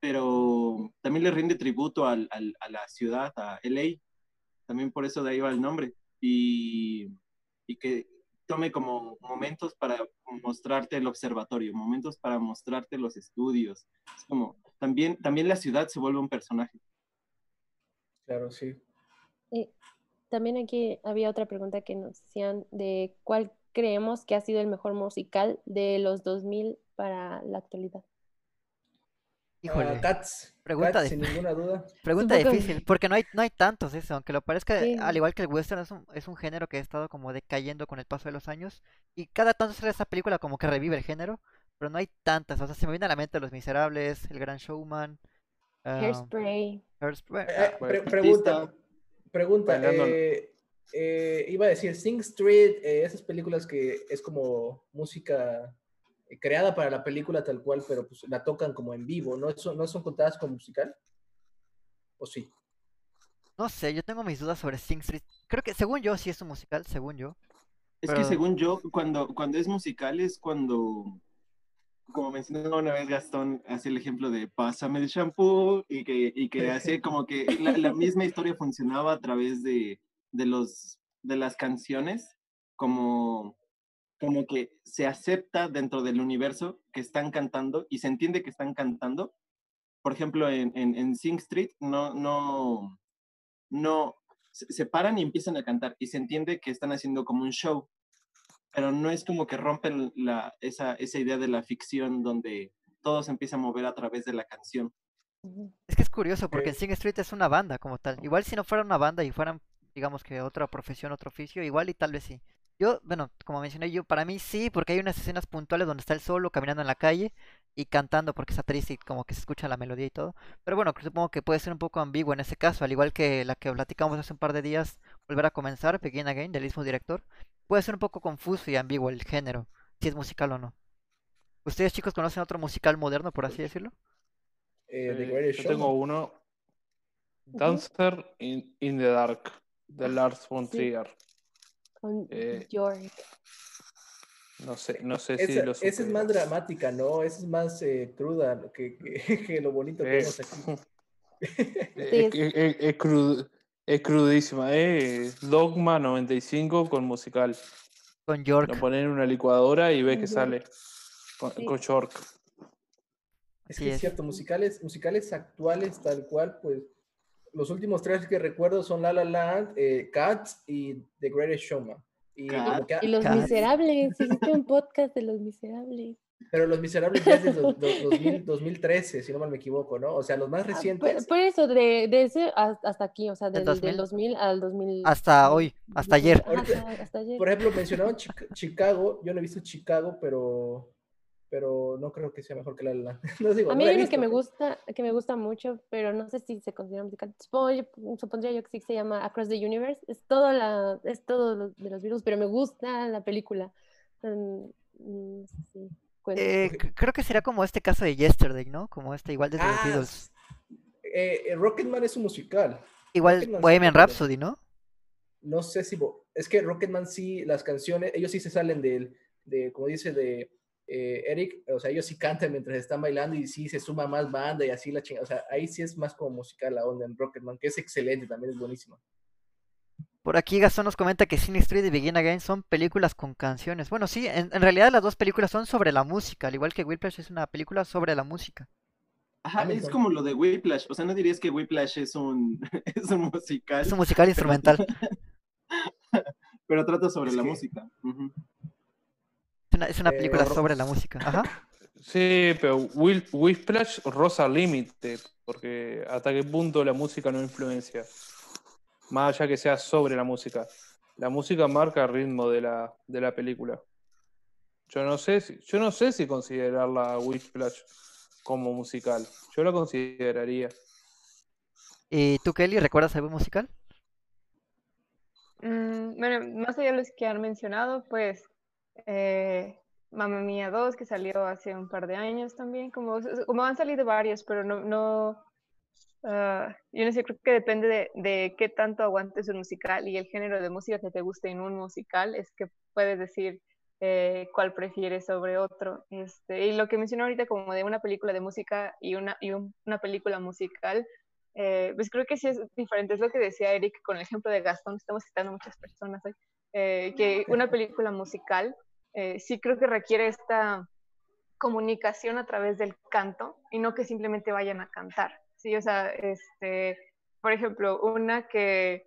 pero también le rinde tributo al, al- a la ciudad, a LA, también por eso de ahí va el nombre, y, y que tome como momentos para mostrarte el observatorio, momentos para mostrarte los estudios. Es como, también, también la ciudad se vuelve un personaje. Claro, sí. Y también aquí había otra pregunta que nos hacían de cuál creemos que ha sido el mejor musical de los 2000 para la actualidad. Híjole, Cats. Pregunta Cats, de- sin ninguna duda. [laughs] pregunta difícil, porque no hay, no hay tantos eso, aunque lo parezca, Sí. al igual que el western es un, es un género que ha estado como decayendo con el paso de los años, y cada tanto sale esa película como que revive el género, pero no hay tantas, o sea, se me viene a la mente Los Miserables, El Gran Showman, ah, Hairspray. Hairspray, Eh, pre- Artista. pregunta, pregunta. Eh, eh, iba a decir Sing Street, eh, esas películas que es como música creada para la película tal cual, pero pues la tocan como en vivo, ¿no? Eso, ¿No son contadas como musical? ¿O sí? no sé, yo tengo mis dudas sobre Sing Street, creo que según yo sí es un musical, según yo, Es Pero- que según yo, cuando, cuando es musical es cuando, como mencionó una vez Gastón, hace el ejemplo de pásame el shampoo y que, y que hace [laughs] como que la, la misma historia funcionaba a través de, de, los, de las canciones, como, como que se acepta dentro del universo que están cantando y se entiende que están cantando. Por ejemplo, en, en, en Sing Street no, no, no, se paran y empiezan a cantar y se entiende que están haciendo como un show, pero no es como que rompen la, esa, esa idea de la ficción donde todo se empieza a mover a través de la canción. Es que es curioso porque Eh. en Sing Street es una banda como tal. Igual si no fuera una banda y fueran, digamos que otra profesión, otro oficio, igual y tal vez sí. Yo, bueno, como mencioné yo, para mí sí, porque hay unas escenas puntuales donde está él solo caminando en la calle y cantando porque está triste y como que se escucha la melodía y todo. Pero bueno, supongo que puede ser un poco ambiguo en ese caso, al igual que la que platicamos hace un par de días, Volver a comenzar, Begin Again, del mismo director. Puede ser un poco confuso y ambiguo el género, si es musical o no. ¿Ustedes chicos conocen otro musical moderno, por así decirlo? Eh, Eh, yo tengo uno. Dancer in, in the Dark, de Lars von Sí. Con Eh, York. No sé, no sé si lo esa es más dramática, ¿no? Esa es más eh, cruda que, que, [laughs] que lo bonito que vemos aquí. es, crudísima, eh. Dogma 95 con musical. Con York. Lo ponen en una licuadora y ves que sale con, Sí. con York. Es que es es. cierto, musicales, musicales actuales tal cual, pues los últimos tres que recuerdo son La La Land, eh, Cats y The Greatest Showman. Y que- Y Los Cats. Miserables, hiciste un podcast de Los Miserables. pero Los Miserables ya es de do- do- 2000 2013, si no mal me equivoco, ¿no? O sea, los más Ah, Por, recientes. por eso, de, de ese hasta hasta aquí, o sea, Del del, del 2000 2000 al 2000. Hasta hoy, hasta ayer. Ahorita- hasta, hasta ayer. Por ejemplo, mencionaban Chica- Chicago. Yo no he visto Chicago, pero, pero no creo que sea mejor que La La Land. [laughs] No digo, A mí hay uno que me gusta, que me gusta mucho, pero no sé si se considera musical. Supongo- supondría yo que sí que se llama Across the Universe. Es todo la, es todo lo de los virus, pero me gusta la película. Mm, mm, No sé si. Eh, creo que sería como este caso de Yesterday, ¿no? Como este, igual los Ah, Beatles. eh, eh, Rocketman es un musical. Igual Rocketman Bohemian. Rhapsody, ¿no? No sé si. Es que Rocketman sí, las canciones, ellos sí se salen del, de, como dice de eh, Eric, o sea, ellos sí cantan mientras están bailando y sí se suma más banda y así la chingada. O sea, ahí sí es más como musical la onda en Rocketman, que es excelente, también es buenísima. Por aquí Gastón nos comenta que Sin Street y Begin Again son películas con canciones. Bueno, sí, en, en realidad las dos películas son sobre la música, al igual que Whiplash es una película sobre la música. Ajá, es Hamilton. como lo de Whiplash. O sea, no dirías que Whiplash es un, [laughs] es un musical, Es un musical instrumental. [laughs] pero trata sobre Es la que- música. Es una, es una Eh, película sobre la música. [laughs] Ajá. Sí, pero Will, Whiplash roza el límite, porque hasta qué punto la música no influencia. Más allá que sea sobre la música. La música marca el ritmo de la, de la película. Yo no sé si, yo no sé si considerarla Whiplash como musical. Yo la consideraría. ¿Y tú, Kelly, recuerdas algún musical? Mm, bueno, más allá de los que han mencionado, pues eh, Mamma Mía 2, que salió hace un par de años también, como, como han salido varios, pero no, no ah, yo no sé, creo que depende de, qué tanto aguantes un musical y el género de música que te guste en un musical, es que puedes decir eh, cuál prefieres sobre otro. Este, y lo que mencioné ahorita como de una película de música y una, y un- una película musical, eh, pues creo que sí es diferente. Es lo que decía Eric con el ejemplo de Gastón, estamos citando muchas personas hoy, eh, que una película musical eh, sí creo que requiere esta comunicación a través del canto y no que simplemente vayan a cantar. Sí, o sea, este, por ejemplo, una que,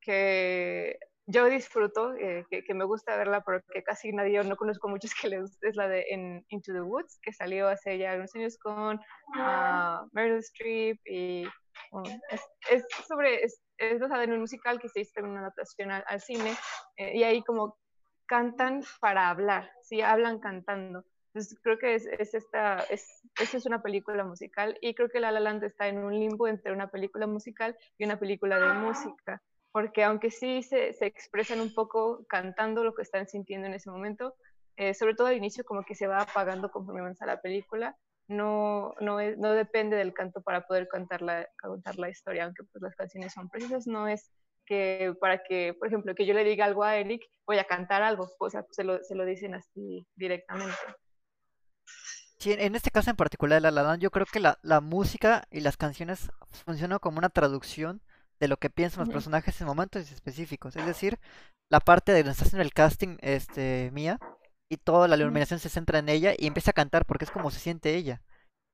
que yo disfruto, eh, que, que me gusta verla, pero que casi nadie, yo no conozco muchos que les guste, es la de en- Into the Woods, que salió hace ya unos años con ah, Meryl Streep y bueno, es, es sobre, es, es basada en un musical que se hizo en una adaptación al, al cine eh, y ahí como cantan para hablar, sí, hablan cantando. Entonces creo que es, es esta, es, esta es una película musical y creo que La La Land está en un limbo entre una película musical y una película de música, porque aunque sí se, se expresan un poco cantando lo que están sintiendo en ese momento, eh, sobre todo al inicio como que se va apagando conforme avanza la película, no, no, es, no depende del canto para poder cantar la, contar la historia, aunque pues las canciones son precisas, no es que para que, por ejemplo, que yo le diga algo a Eric, voy a cantar algo, o sea, se lo, se lo dicen así directamente. Sí, en- este caso en particular de La La yo creo que la, la música y las canciones funcionan como una traducción de lo que piensan los personajes en momentos específicos. Es decir, la parte de donde está haciendo el casting, este, mía, y toda la iluminación se centra en ella y empieza a cantar porque es como se siente ella.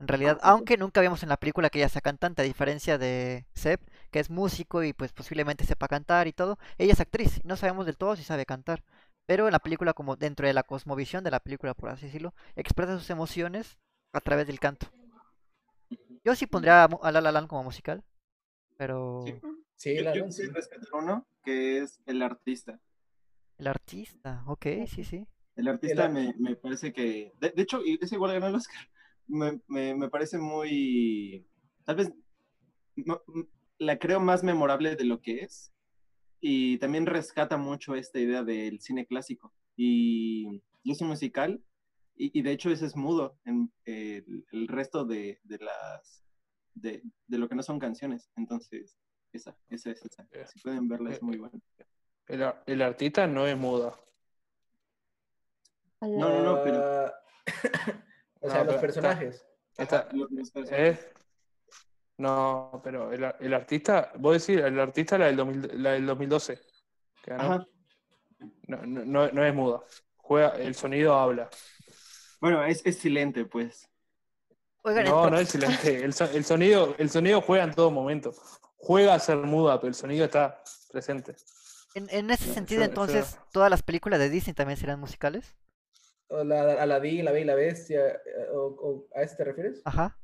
En realidad, aunque nunca vimos en la película que ella sea cantante, a diferencia de Seb, que es músico y pues posiblemente sepa cantar y todo, ella es actriz, y no sabemos del todo si sabe cantar. Pero en la película, como dentro de la cosmovisión de la película, por así decirlo, expresa sus emociones a través del canto. Yo sí pondría a La La Land como musical, pero Sí. Sí, Yo, la yo Land, sí. quiero rescatar uno que es el artista. el artista, ok, sí, sí. El artista ar- me, me parece que. De, de hecho, y es igual ganó el Oscar. Me, me, me parece muy. Tal vez. no- la creo más memorable de lo que es. Y también rescata mucho esta idea del cine clásico. Y, y es un musical. Y, y de hecho, ese es mudo. En, eh, el, el resto de, de las. De, de lo que no son canciones. Entonces, esa, esa es esa. Si pueden verla, es muy buena. El, el artista no es muda. No, no, no, pero. Ah, [coughs] o sea, No, los pero- personajes. Está-. ¿Eh? No, pero el, el artista, vos decís, el artista la del, 2000 la del 2012. que ganó. Ajá. No, no, no- no es muda. Juega, el sonido habla. Bueno, es, es silente, pues. Oigan, No, no es silente. El, so- el sonido, el sonido juega en todo momento. Juega a ser muda, pero el sonido está presente. En, en ese sentido, entonces, ¿todas las películas de Disney también serán musicales? O la, Aladdin, La Bella y la Bestia, eh, o, o- ¿a eso te refieres? Ajá.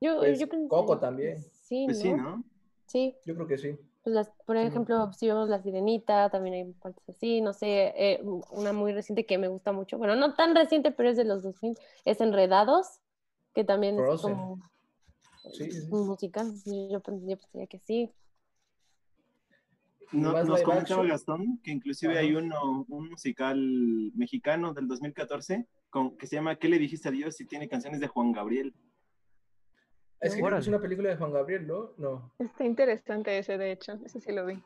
Yo, Pues, yo pensé Coco también. Sí, Pues sí, ¿no? Sí, Yo creo que sí. pues las, por Sí. ejemplo, si vemos La Sirenita, también hay partes así, no sé, eh, una muy reciente que me gusta mucho, bueno, no tan reciente, pero es de los 2000, es Enredados, que también es como Sí, sí, musical, yo pensaría que sí. No- más nos comentaba. Gastón que inclusive Ajá. hay uno, un musical mexicano del 2014 con, que se llama ¿Qué le dijiste a Dios? y tiene canciones de Juan Gabriel. Es que creo es una película de Juan Gabriel, ¿no? No, Está interesante ese, de hecho. Ese sí lo vi.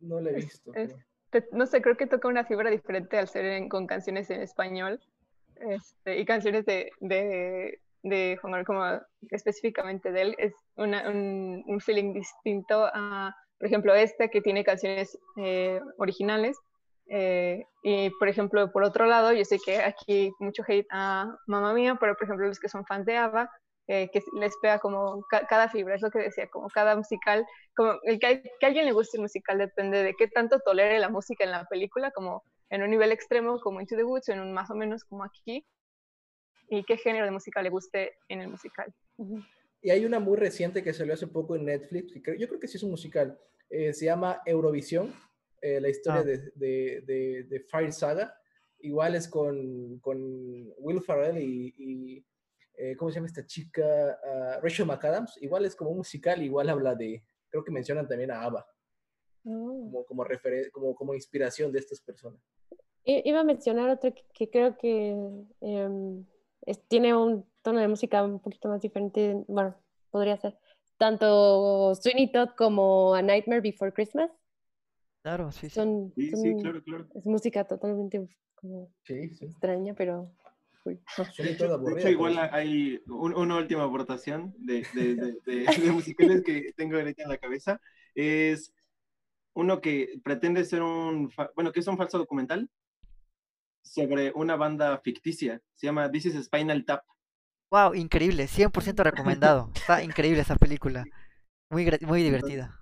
no la he visto. es- pero- Te- no sé, creo que toca una fibra diferente al ser en- con canciones en español este, y canciones de, de, de Juan Gabriel, como específicamente de él. Es una- un, un feeling distinto a, por ejemplo, este que tiene canciones eh, originales. eh, y, por ejemplo, por otro lado, yo sé que aquí mucho hate a Mamma Mía, pero, por ejemplo, los que son fans de ABBA, eh, que les pega como ca- cada fibra, es lo que decía, como cada musical como el que, que a alguien le guste el musical depende de qué tanto tolere la música en la película, como en un nivel extremo como Into the Woods o en un más o menos como aquí, y qué género de música le guste en el musical. Y hay una muy reciente que salió hace poco en Netflix, yo creo que sí es un musical, eh, se llama Eurovisión, eh, la historia Ah. de, de, de- de Fire Saga, igual es con, con Will Ferrell y, y, eh, ¿cómo se llama esta chica? Ah, Rachel McAdams, igual es como un musical, igual habla de, creo que mencionan también a ABBA, Oh. como, como, referen- como, como inspiración de estas personas. Iba a mencionar otro que, que creo que em, es- tiene un tono de música un poquito más diferente, bueno, podría ser, tanto Sweeney Todd como A Nightmare Before Christmas, Claro, sí, sí. son, Sí, son- sí, claro, claro. es música totalmente como Sí, sí. extraña, pero De hecho, de hecho, igual pero sí. hay un- una última aportación de, de- de- de- de musicales que tengo ahorita en la cabeza. Es uno que pretende ser un, bueno, que es un falso documental sobre una banda ficticia. Se llama This is Spinal Tap. Wow, increíble, 100% recomendado. Está increíble esa película. Muy, muy divertida.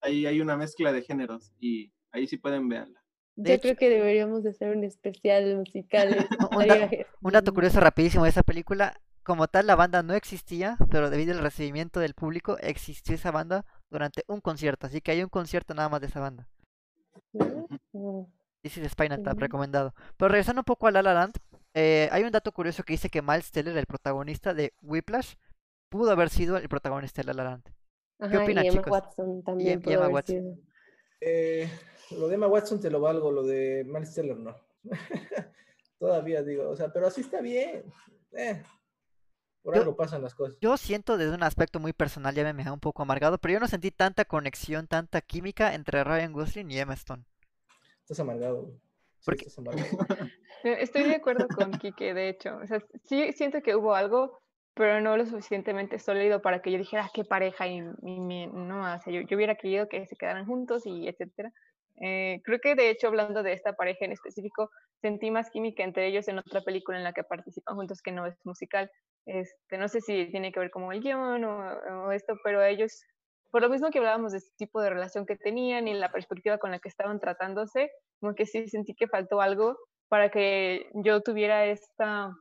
Ahí hay una mezcla de géneros y ahí sí pueden verla. De Yo hecho- creo que deberíamos de hacer un especial de [laughs] musicales. Un Estaría da- Un dato curioso rapidísimo de esa película. Como tal, la banda no existía, pero debido al recibimiento del público, existió esa banda durante un concierto. Así que hay un concierto nada más de esa banda. This is Spinal Tap, recomendado. Pero regresando un poco a La La Land, eh, hay un dato curioso que dice que Miles Teller, el protagonista de Whiplash, pudo haber sido el protagonista de La La Land. Ajá, opinan, y Emma chicos? Watson también y pudo Emma haber Watson. sido. Eh, lo de Emma Watson te lo valgo, lo de Miles Teller no. [laughs] Todavía digo, o sea, pero así está bien. Eh, por Yo- algo pasan las cosas. Yo siento desde un aspecto muy personal, ya me dejado un poco amargado, pero yo no sentí tanta conexión, tanta química entre Ryan Gosling y Emma Stone. Estás amargado. güey. Sí, Porque- estás amargado. [laughs] Eh, Estoy de acuerdo con Kike, de hecho. O sea, sí siento que hubo algo, pero no lo suficientemente sólido para que yo dijera "Ah, qué pareja y, y no, o sea, yo, yo hubiera querido que se quedaran juntos y etcétera. Eh, creo que de hecho hablando de esta pareja en específico, sentí más química entre ellos en otra película en la que participan juntos que no es musical. Este, no sé si tiene que ver como el guion o, o esto, pero ellos, por lo mismo que hablábamos de este tipo de relación que tenían y la perspectiva con la que estaban tratándose, como que sí sentí que faltó algo para que yo tuviera esta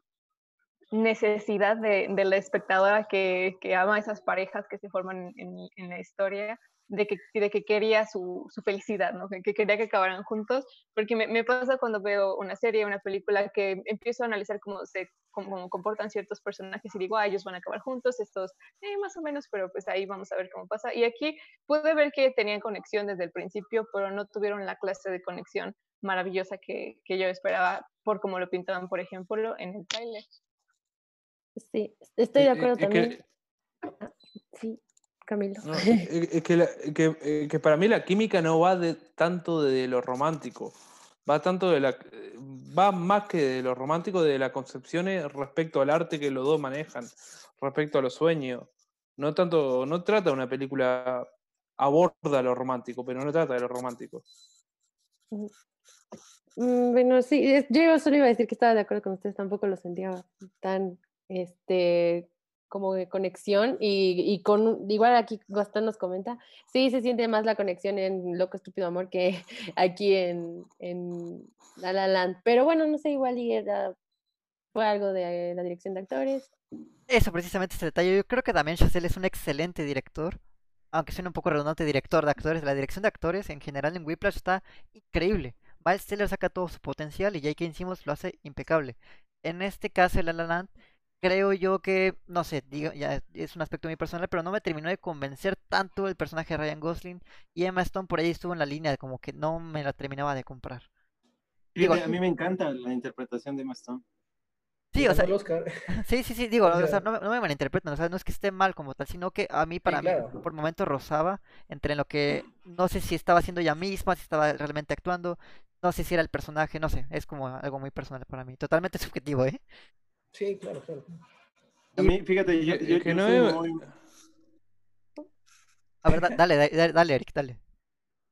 necesidad de, de la espectadora que, que ama esas parejas que se forman en, en la historia, de que, de que quería su, su felicidad, ¿no? que, que quería que acabaran juntos, porque me, me pasa cuando veo una serie, una película, que empiezo a analizar cómo se cómo, cómo comportan ciertos personajes y digo, ah, ellos van a acabar juntos, estos, eh, más o menos, pero pues ahí vamos a ver cómo pasa. Y aquí pude ver que tenían conexión desde el principio, pero no tuvieron la clase de conexión maravillosa que, que yo esperaba por cómo lo pintaban, por ejemplo, en el trailer. Sí, estoy de acuerdo eh, también. que- Sí, Camilo. No, es que, la- que, que para mí la química no va de tanto de lo romántico, va tanto de la va más que de lo romántico de las concepciones respecto al arte que los dos manejan, respecto a los sueños. No tanto, no trata una película aborda lo romántico, pero no trata de lo romántico. Mm, Bueno, sí, yo solo iba a decir que estaba de acuerdo con ustedes, tampoco lo sentía tan este, como de conexión y, y con, igual aquí Gastón nos comenta, sí se siente más la conexión en Loco Estúpido Amor que [laughs] aquí en, en La La Land, pero bueno, no sé, igual y era, fue algo de la dirección de actores. Eso precisamente es el detalle. Yo creo que Damien Chazelle es un excelente director. Aunque suene un poco redundante, director de actores. La dirección de actores en general en Whiplash está increíble. Miles Teller saca todo su potencial y J.K. Simmons lo hace impecable. En este caso, La La Land, creo yo que, no sé, digo, ya es un aspecto muy personal, pero no me terminó de convencer tanto el personaje de Ryan Gosling y Emma Stone por ahí estuvo en la línea de como que no me la terminaba de comprar. Digo, a mí me encanta la interpretación de Emma Stone. Sí, o sea, ganó el Oscar. [laughs] sí, sí, sí, digo, [laughs] O o sea, no, me- no me malinterpreten, o sea, no es que esté mal como tal, sino que a mí, para mí, claro. por momentos rozaba entre lo que no sé si estaba haciendo ella misma, si estaba realmente actuando, no sé si era el personaje, no sé, es como algo muy personal para mí, totalmente [laughs] subjetivo, ¿eh? Sí, claro, claro. A mí, fíjate, yo, yo- que yo no soy muy- A ver, da- dale, dale, dale, Eric, dale.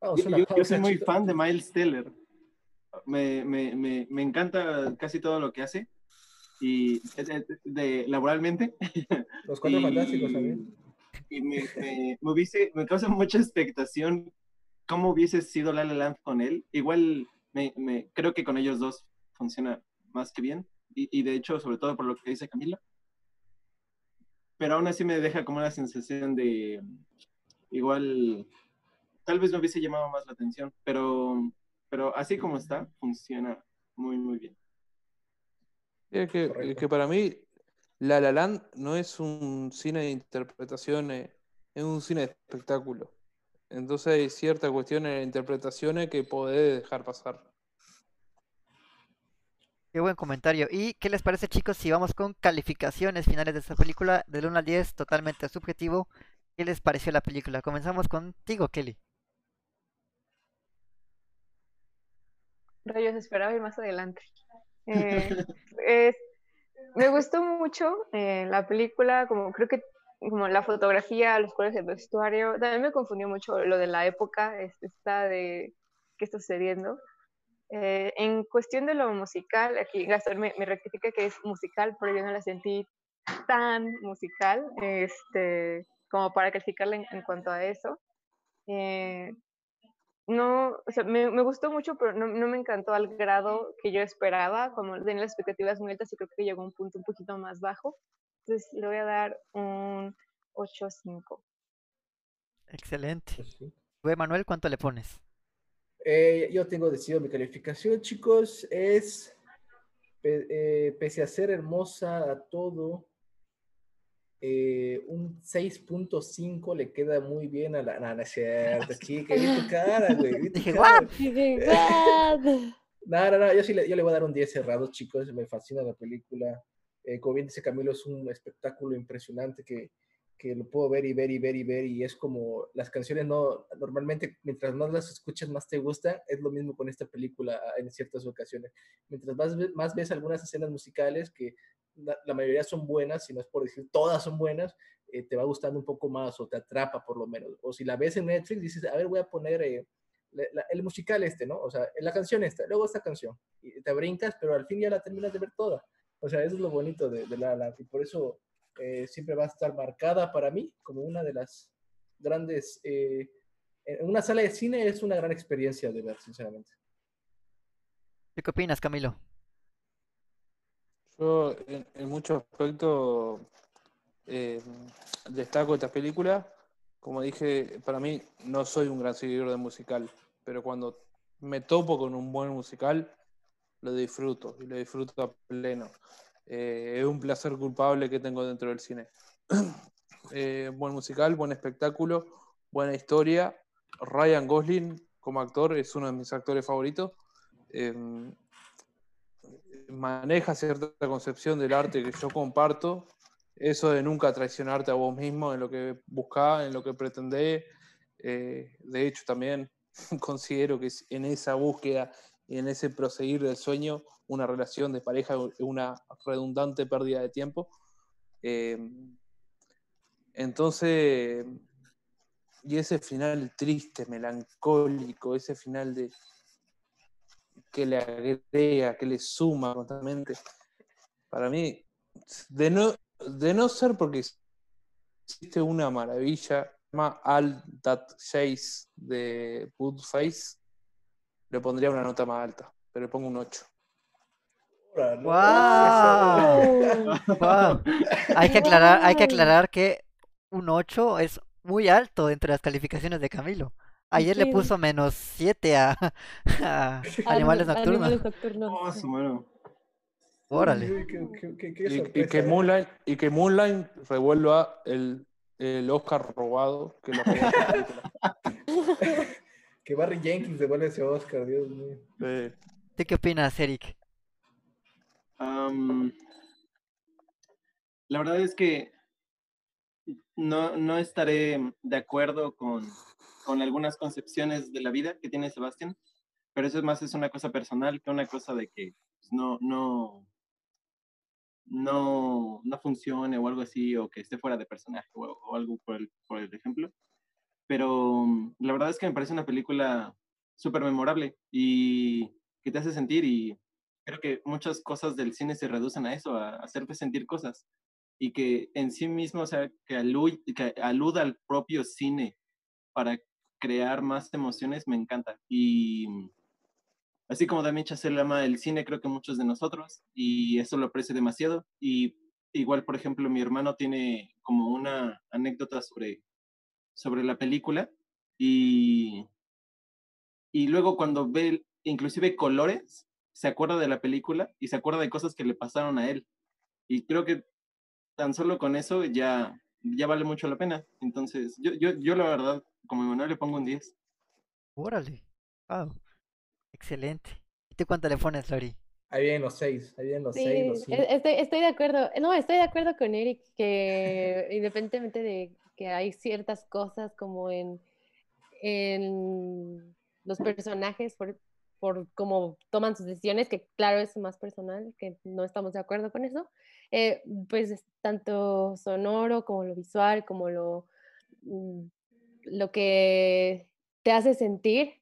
Vamos, Yo, yo- yo soy muy fan de Miles Teller. Me, me, me, me encanta casi todo lo que hace. Y de, de- de- laboralmente. [laughs] Los cuatro y- fantásticos también. Y me, me, me hubiese, me causa mucha expectación cómo hubiese sido La La Land con él. Igual me, me, creo que con ellos dos funciona más que bien. Y, y de hecho, sobre todo por lo que dice Camila. Pero aún así me deja como una sensación de igual, tal vez me hubiese llamado más la atención, pero, pero así como está, funciona muy, muy bien. Es que, para mí La La Land no es un cine de interpretaciones, es un cine de espectáculo. Entonces hay cierta cuestión en las interpretaciones que podés dejar pasar. Qué buen comentario. ¿Y qué les parece, chicos, si vamos con calificaciones finales de esta película, del 1 al 10, totalmente subjetivo? ¿Qué les pareció la película? Comenzamos contigo, Kelly. Rayos, esperaba ir más adelante. [laughs] Eh, es- me gustó mucho eh, la película, como creo que como la fotografía, los colores del vestuario. También me confundió mucho lo de la época, este, esta de qué está sucediendo. Eh, en cuestión de lo musical, aquí Gastón me, me rectifica que es musical, pero yo no la sentí tan musical este, como para calificarla en, en cuanto a eso. Eh, no, o sea, me, me gustó mucho, pero no, no me encantó al grado que yo esperaba, como tenía las expectativas muy altas y creo que llegó a un punto un poquito más bajo. Entonces le voy a dar un 8.5. Excelente. Sí. Güey, Manuel, ¿cuánto le pones? Eh, yo tengo decidido mi calificación, chicos, es, eh, pese a ser hermosa a todo, eh, un 6.5 le queda muy bien a la... No, no es cierto, [laughs] chica, vi tu cara, güey. Dije, "What?". [laughs] No, no, no, yo sí le, yo le voy a dar un 10 cerrado, chicos, me fascina la película. Eh, como bien dice Camilo, es un espectáculo impresionante que, que lo puedo ver y ver y ver y ver y es como las canciones no, normalmente mientras más las escuchas más te gusta, es lo mismo con esta película ah, en ciertas ocasiones. Mientras más, más ves algunas escenas musicales que la, la mayoría son buenas, si no es por decir todas son buenas, eh, te va gustando un poco más o te atrapa por lo menos. O si la ves en Netflix, dices, a ver, voy a poner... eh, la- la- el musical este, ¿no? O sea, la canción esta, luego esta canción, y te brincas, pero al fin ya la terminas de ver toda. O sea, eso es lo bonito de, de La La y por eso eh, siempre va a estar marcada para mí como una de las grandes... eh, en una sala de cine es una gran experiencia de ver, sinceramente. ¿Tú ¿Qué opinas, Camilo? Yo en, en muchos aspectos eh, destaco esta película. Como dije, para mí no soy un gran seguidor de musical, pero cuando me topo con un buen musical, lo disfruto y lo disfruto a pleno. Eh, es un placer culpable que tengo dentro del cine. [clears throat] Eh, buen musical, buen espectáculo, buena historia. Ryan Gosling como actor es uno de mis actores favoritos. Eh, maneja cierta concepción del arte que yo comparto. Eso de nunca traicionarte a vos mismo en lo que buscás, en lo que pretendés. Eh, de hecho, también [laughs] considero que en esa búsqueda en ese proseguir del sueño, una relación de pareja una redundante pérdida de tiempo. Eh, entonces, y ese final triste, melancólico, ese final de que le agrega, que le suma constantemente, para mí, de no, de no ser porque existe una maravilla, That Chase de Face, le pondría una nota más alta, pero le pongo un 8. Órale. ¡Wow! ¡Wow! Hay que aclarar, hay que aclarar que un 8 es muy alto entre las calificaciones de Camilo. Ayer le puso menos 7 a, a Animales Nocturnos. Animales nocturnos. Oh, mano. Órale. Uy, qué- qué- qué- qué Y, que ¿eh? Moonlight, y que Moonlight revuelva el, el Oscar robado que lo robó. [laughs] Que Barry Jenkins devuelve ese Oscar, Dios mío. ¿Tú qué opinas, Eric? La verdad es que no, no estaré de acuerdo con, con algunas concepciones de la vida que tiene Sebastián, pero eso es más es una cosa personal que una cosa de que pues, no, no, no, no funcione o algo así, o que esté fuera de personaje o, o algo por el, por el ejemplo. Pero mm, la verdad es que me parece una película súper memorable y que te hace sentir y creo que muchas cosas del cine se reducen a eso, a hacerte sentir cosas y que en sí mismo, o sea, que, alu- que aluda al propio cine para crear más emociones, me encanta. Y mm, así como Damien Chazelle ama el cine, creo que muchos de nosotros, y eso lo aprecio demasiado. Y igual, por ejemplo, mi hermano tiene como una anécdota sobre, sobre la película y, y luego cuando ve inclusive colores, se acuerda de la película y se acuerda de cosas que le pasaron a él. Y creo que tan solo con eso ya, ya vale mucho la pena. Entonces, yo, yo, yo la verdad, como Emanuel, le pongo un 10. Órale. Wow. Excelente. ¿Y tú cuánto le pones, Lori? Ahí vienen los seis, ahí vienen los Sí, seis, los e- cinco. estoy, estoy de acuerdo. No, estoy de acuerdo con Eric que independientemente de que hay ciertas cosas como en, en los personajes por, por cómo toman sus decisiones, que claro es más personal, que no estamos de acuerdo con eso, eh, pues es tanto sonoro como lo visual, como lo, mm, lo que te hace sentir,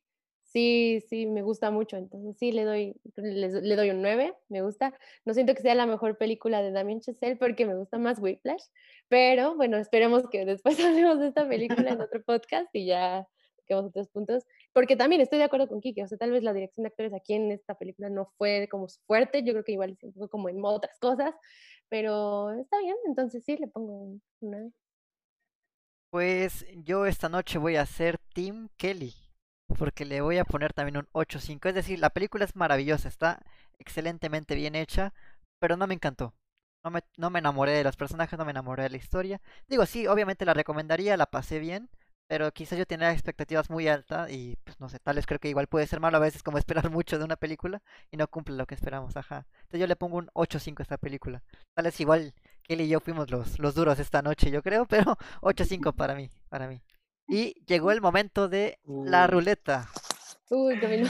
sí, sí, me gusta mucho. Entonces sí, le doy, le, doy un 9, me gusta. No siento que sea la mejor película de Damien Chazelle porque me gusta más Whiplash, pero bueno, esperemos que después [laughs] hablemos de esta película en otro podcast y ya toquemos otros puntos. Porque también estoy de acuerdo con Kike, o sea, tal vez la dirección de actores aquí en esta película no fue como fuerte, yo creo que igual sí fue como en otras cosas, pero está bien, entonces sí, le pongo un 9. Pues yo esta noche voy a hacer Tim Kelly. Porque le voy a poner también un 8.5. Es decir, la película es maravillosa, está excelentemente bien hecha, pero no me encantó. No me, no me enamoré de los personajes, no me enamoré de la historia. Digo, sí, obviamente la recomendaría, la pasé bien, pero quizás yo tenía expectativas muy altas y pues no sé, tal vez creo que igual puede ser malo a veces como [laughs] esperar mucho de una película y no cumple lo que esperamos, ajá. Entonces yo le pongo un 8.5 a esta película. Tal vez igual Kelly y yo fuimos los, los duros esta noche, yo creo, [laughs] pero 8.5 para mí, para mí. Y llegó el momento de la Uh. ruleta. Uy, Camilo.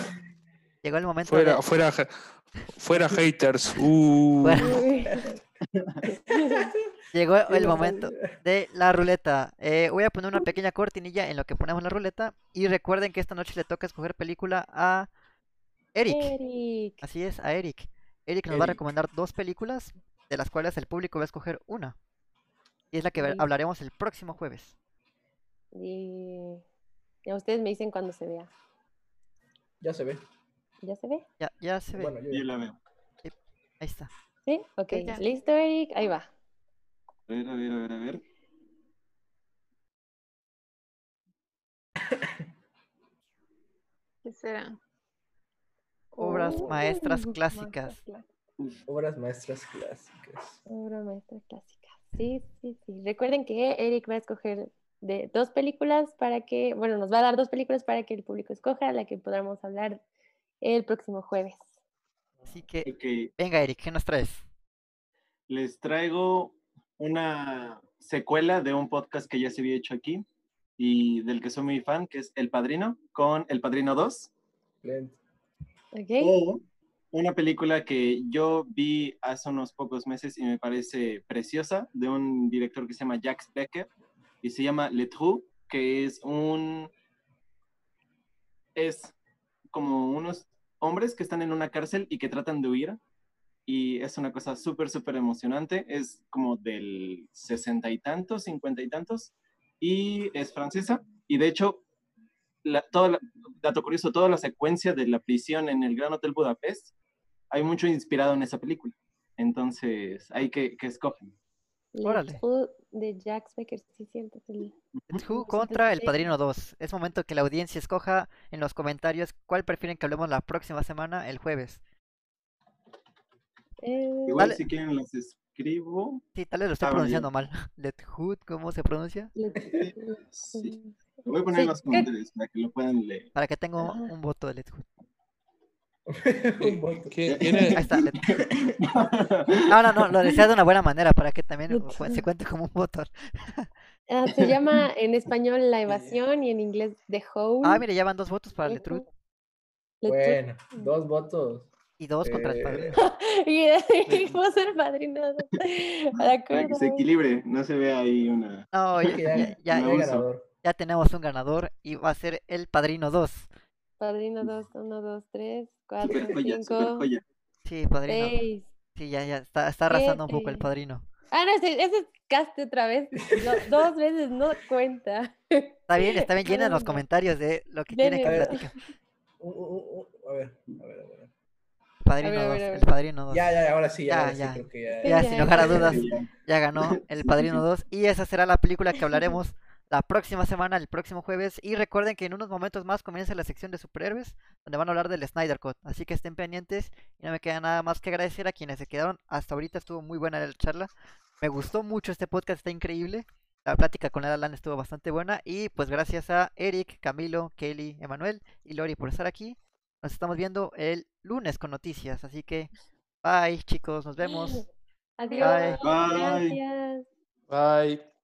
Llegó el momento fuera, de... fuera, fuera [laughs] haters. Uh. Fuera. [laughs] Llegó el momento de la ruleta. Eh, voy a poner una pequeña cortinilla en lo que ponemos la ruleta. Y recuerden que esta noche le toca escoger película a Eric. Eric. Así es, a Eric. Eric nos va a recomendar dos películas, de las cuales el público va a escoger una. Y es la que hablaremos el próximo jueves. Y ya ustedes me dicen cuando se vea. Ya se ve. ¿Ya se ve? Ya, ya se ve. Bueno, yo Yo ya. la veo. Ahí está. ¿Sí? Ok. ¿Listo, Eric? Ahí va. A ver, a ver, a ver, a ver. ¿Qué será? Obras Oh, maestras [laughs] maestras clásicas. clásicas. Obras maestras clásicas. Obra maestra clásica. Sí, sí, sí. Recuerden que Eric va a escoger de dos películas para que, bueno, nos va a dar dos películas para que el público escoja la que podamos hablar el próximo jueves. Así que, Ok, venga Eric, ¿qué nos traes? les traigo una secuela de un podcast que ya se había hecho aquí y del que soy muy fan, que es El Padrino, con El Padrino 2. Excelente. ¿Ok? O una película que yo vi hace unos pocos meses y me parece preciosa, de un director que se llama Jacques Becker, y se llama Le Trou, que es un... es como unos hombres que están en una cárcel y que tratan de huir, y es una cosa súper, súper emocionante. Es como del sesenta y tantos, cincuenta y tantos, y es francesa. Y de hecho, la, toda la- dato curioso, toda la secuencia de la prisión en el Gran Hotel Budapest, hay mucho inspirado en esa película. Entonces, hay que, que escogen. Órale. Let's Who de Jack Becker, sí, cierto. es el- Let's Who contra El. Padrino 2. Es momento que la audiencia escoja en los comentarios cuál prefieren que hablemos la próxima semana, el jueves. Eh, Igual Dale. si quieren las escribo. Sí, tal vez lo estoy Ah, pronunciando mal. [laughs] Let Who, ¿cómo se pronuncia? Let's- [laughs] Sí. Lo voy a poner en los comentarios para que lo puedan leer. Para que tenga un voto de Let Who. [laughs] Un voto. ¿Qué- tiene- Ahí está. [laughs] No, no, no, lo decía de una buena manera para que también se cuente como un voto. [laughs] Ah, se llama en español La Evasión y en inglés The Hole. Ah, mire, ya van dos votos para Who. Bueno, dos votos. y dos contra el Eh, padrino. Y vos ser padrino. Para que se equilibre, no se vea ahí una. No, ya, ya, ya, ya tenemos un ganador y va a ser el padrino 2. Padrino 2, 1, 2, 3, 4, Super joya, super 5, joya. Sí, padrino. 6. Sí, ya, ya está, está arrasando un poco el siete. padrino. Ah, no, ese, ese es caste otra vez. Do- dos veces no cuenta. Está bien, está bien, llenen los comentarios de lo que quieren que platiquen. Uh, uh, a ver, a ver, a ver. Padrino A ver, a 2, ver, a el padrino 2. Ya, ya, ahora sí, Ya, ahora ya. sí creo que ya. Ya, Ya, sin lugar a ya. dudas, Ya. [laughs] ya ganó el Padrino 2 y esa será la película que hablaremos la próxima semana, el próximo jueves. Y recuerden que en unos momentos más comienza la sección de superhéroes, donde van a hablar del Snyder Cut. Así que estén pendientes y no me queda nada más que agradecer a quienes se quedaron. Hasta ahorita estuvo muy buena la charla. Me gustó mucho este podcast, está increíble. La plática con Alan estuvo bastante buena. Y pues gracias a Eric, Camilo, Kelly, Emanuel y Lori por estar aquí. Nos estamos viendo el lunes con noticias. Así que bye chicos, nos vemos. Adiós. Bye. Gracias. Bye.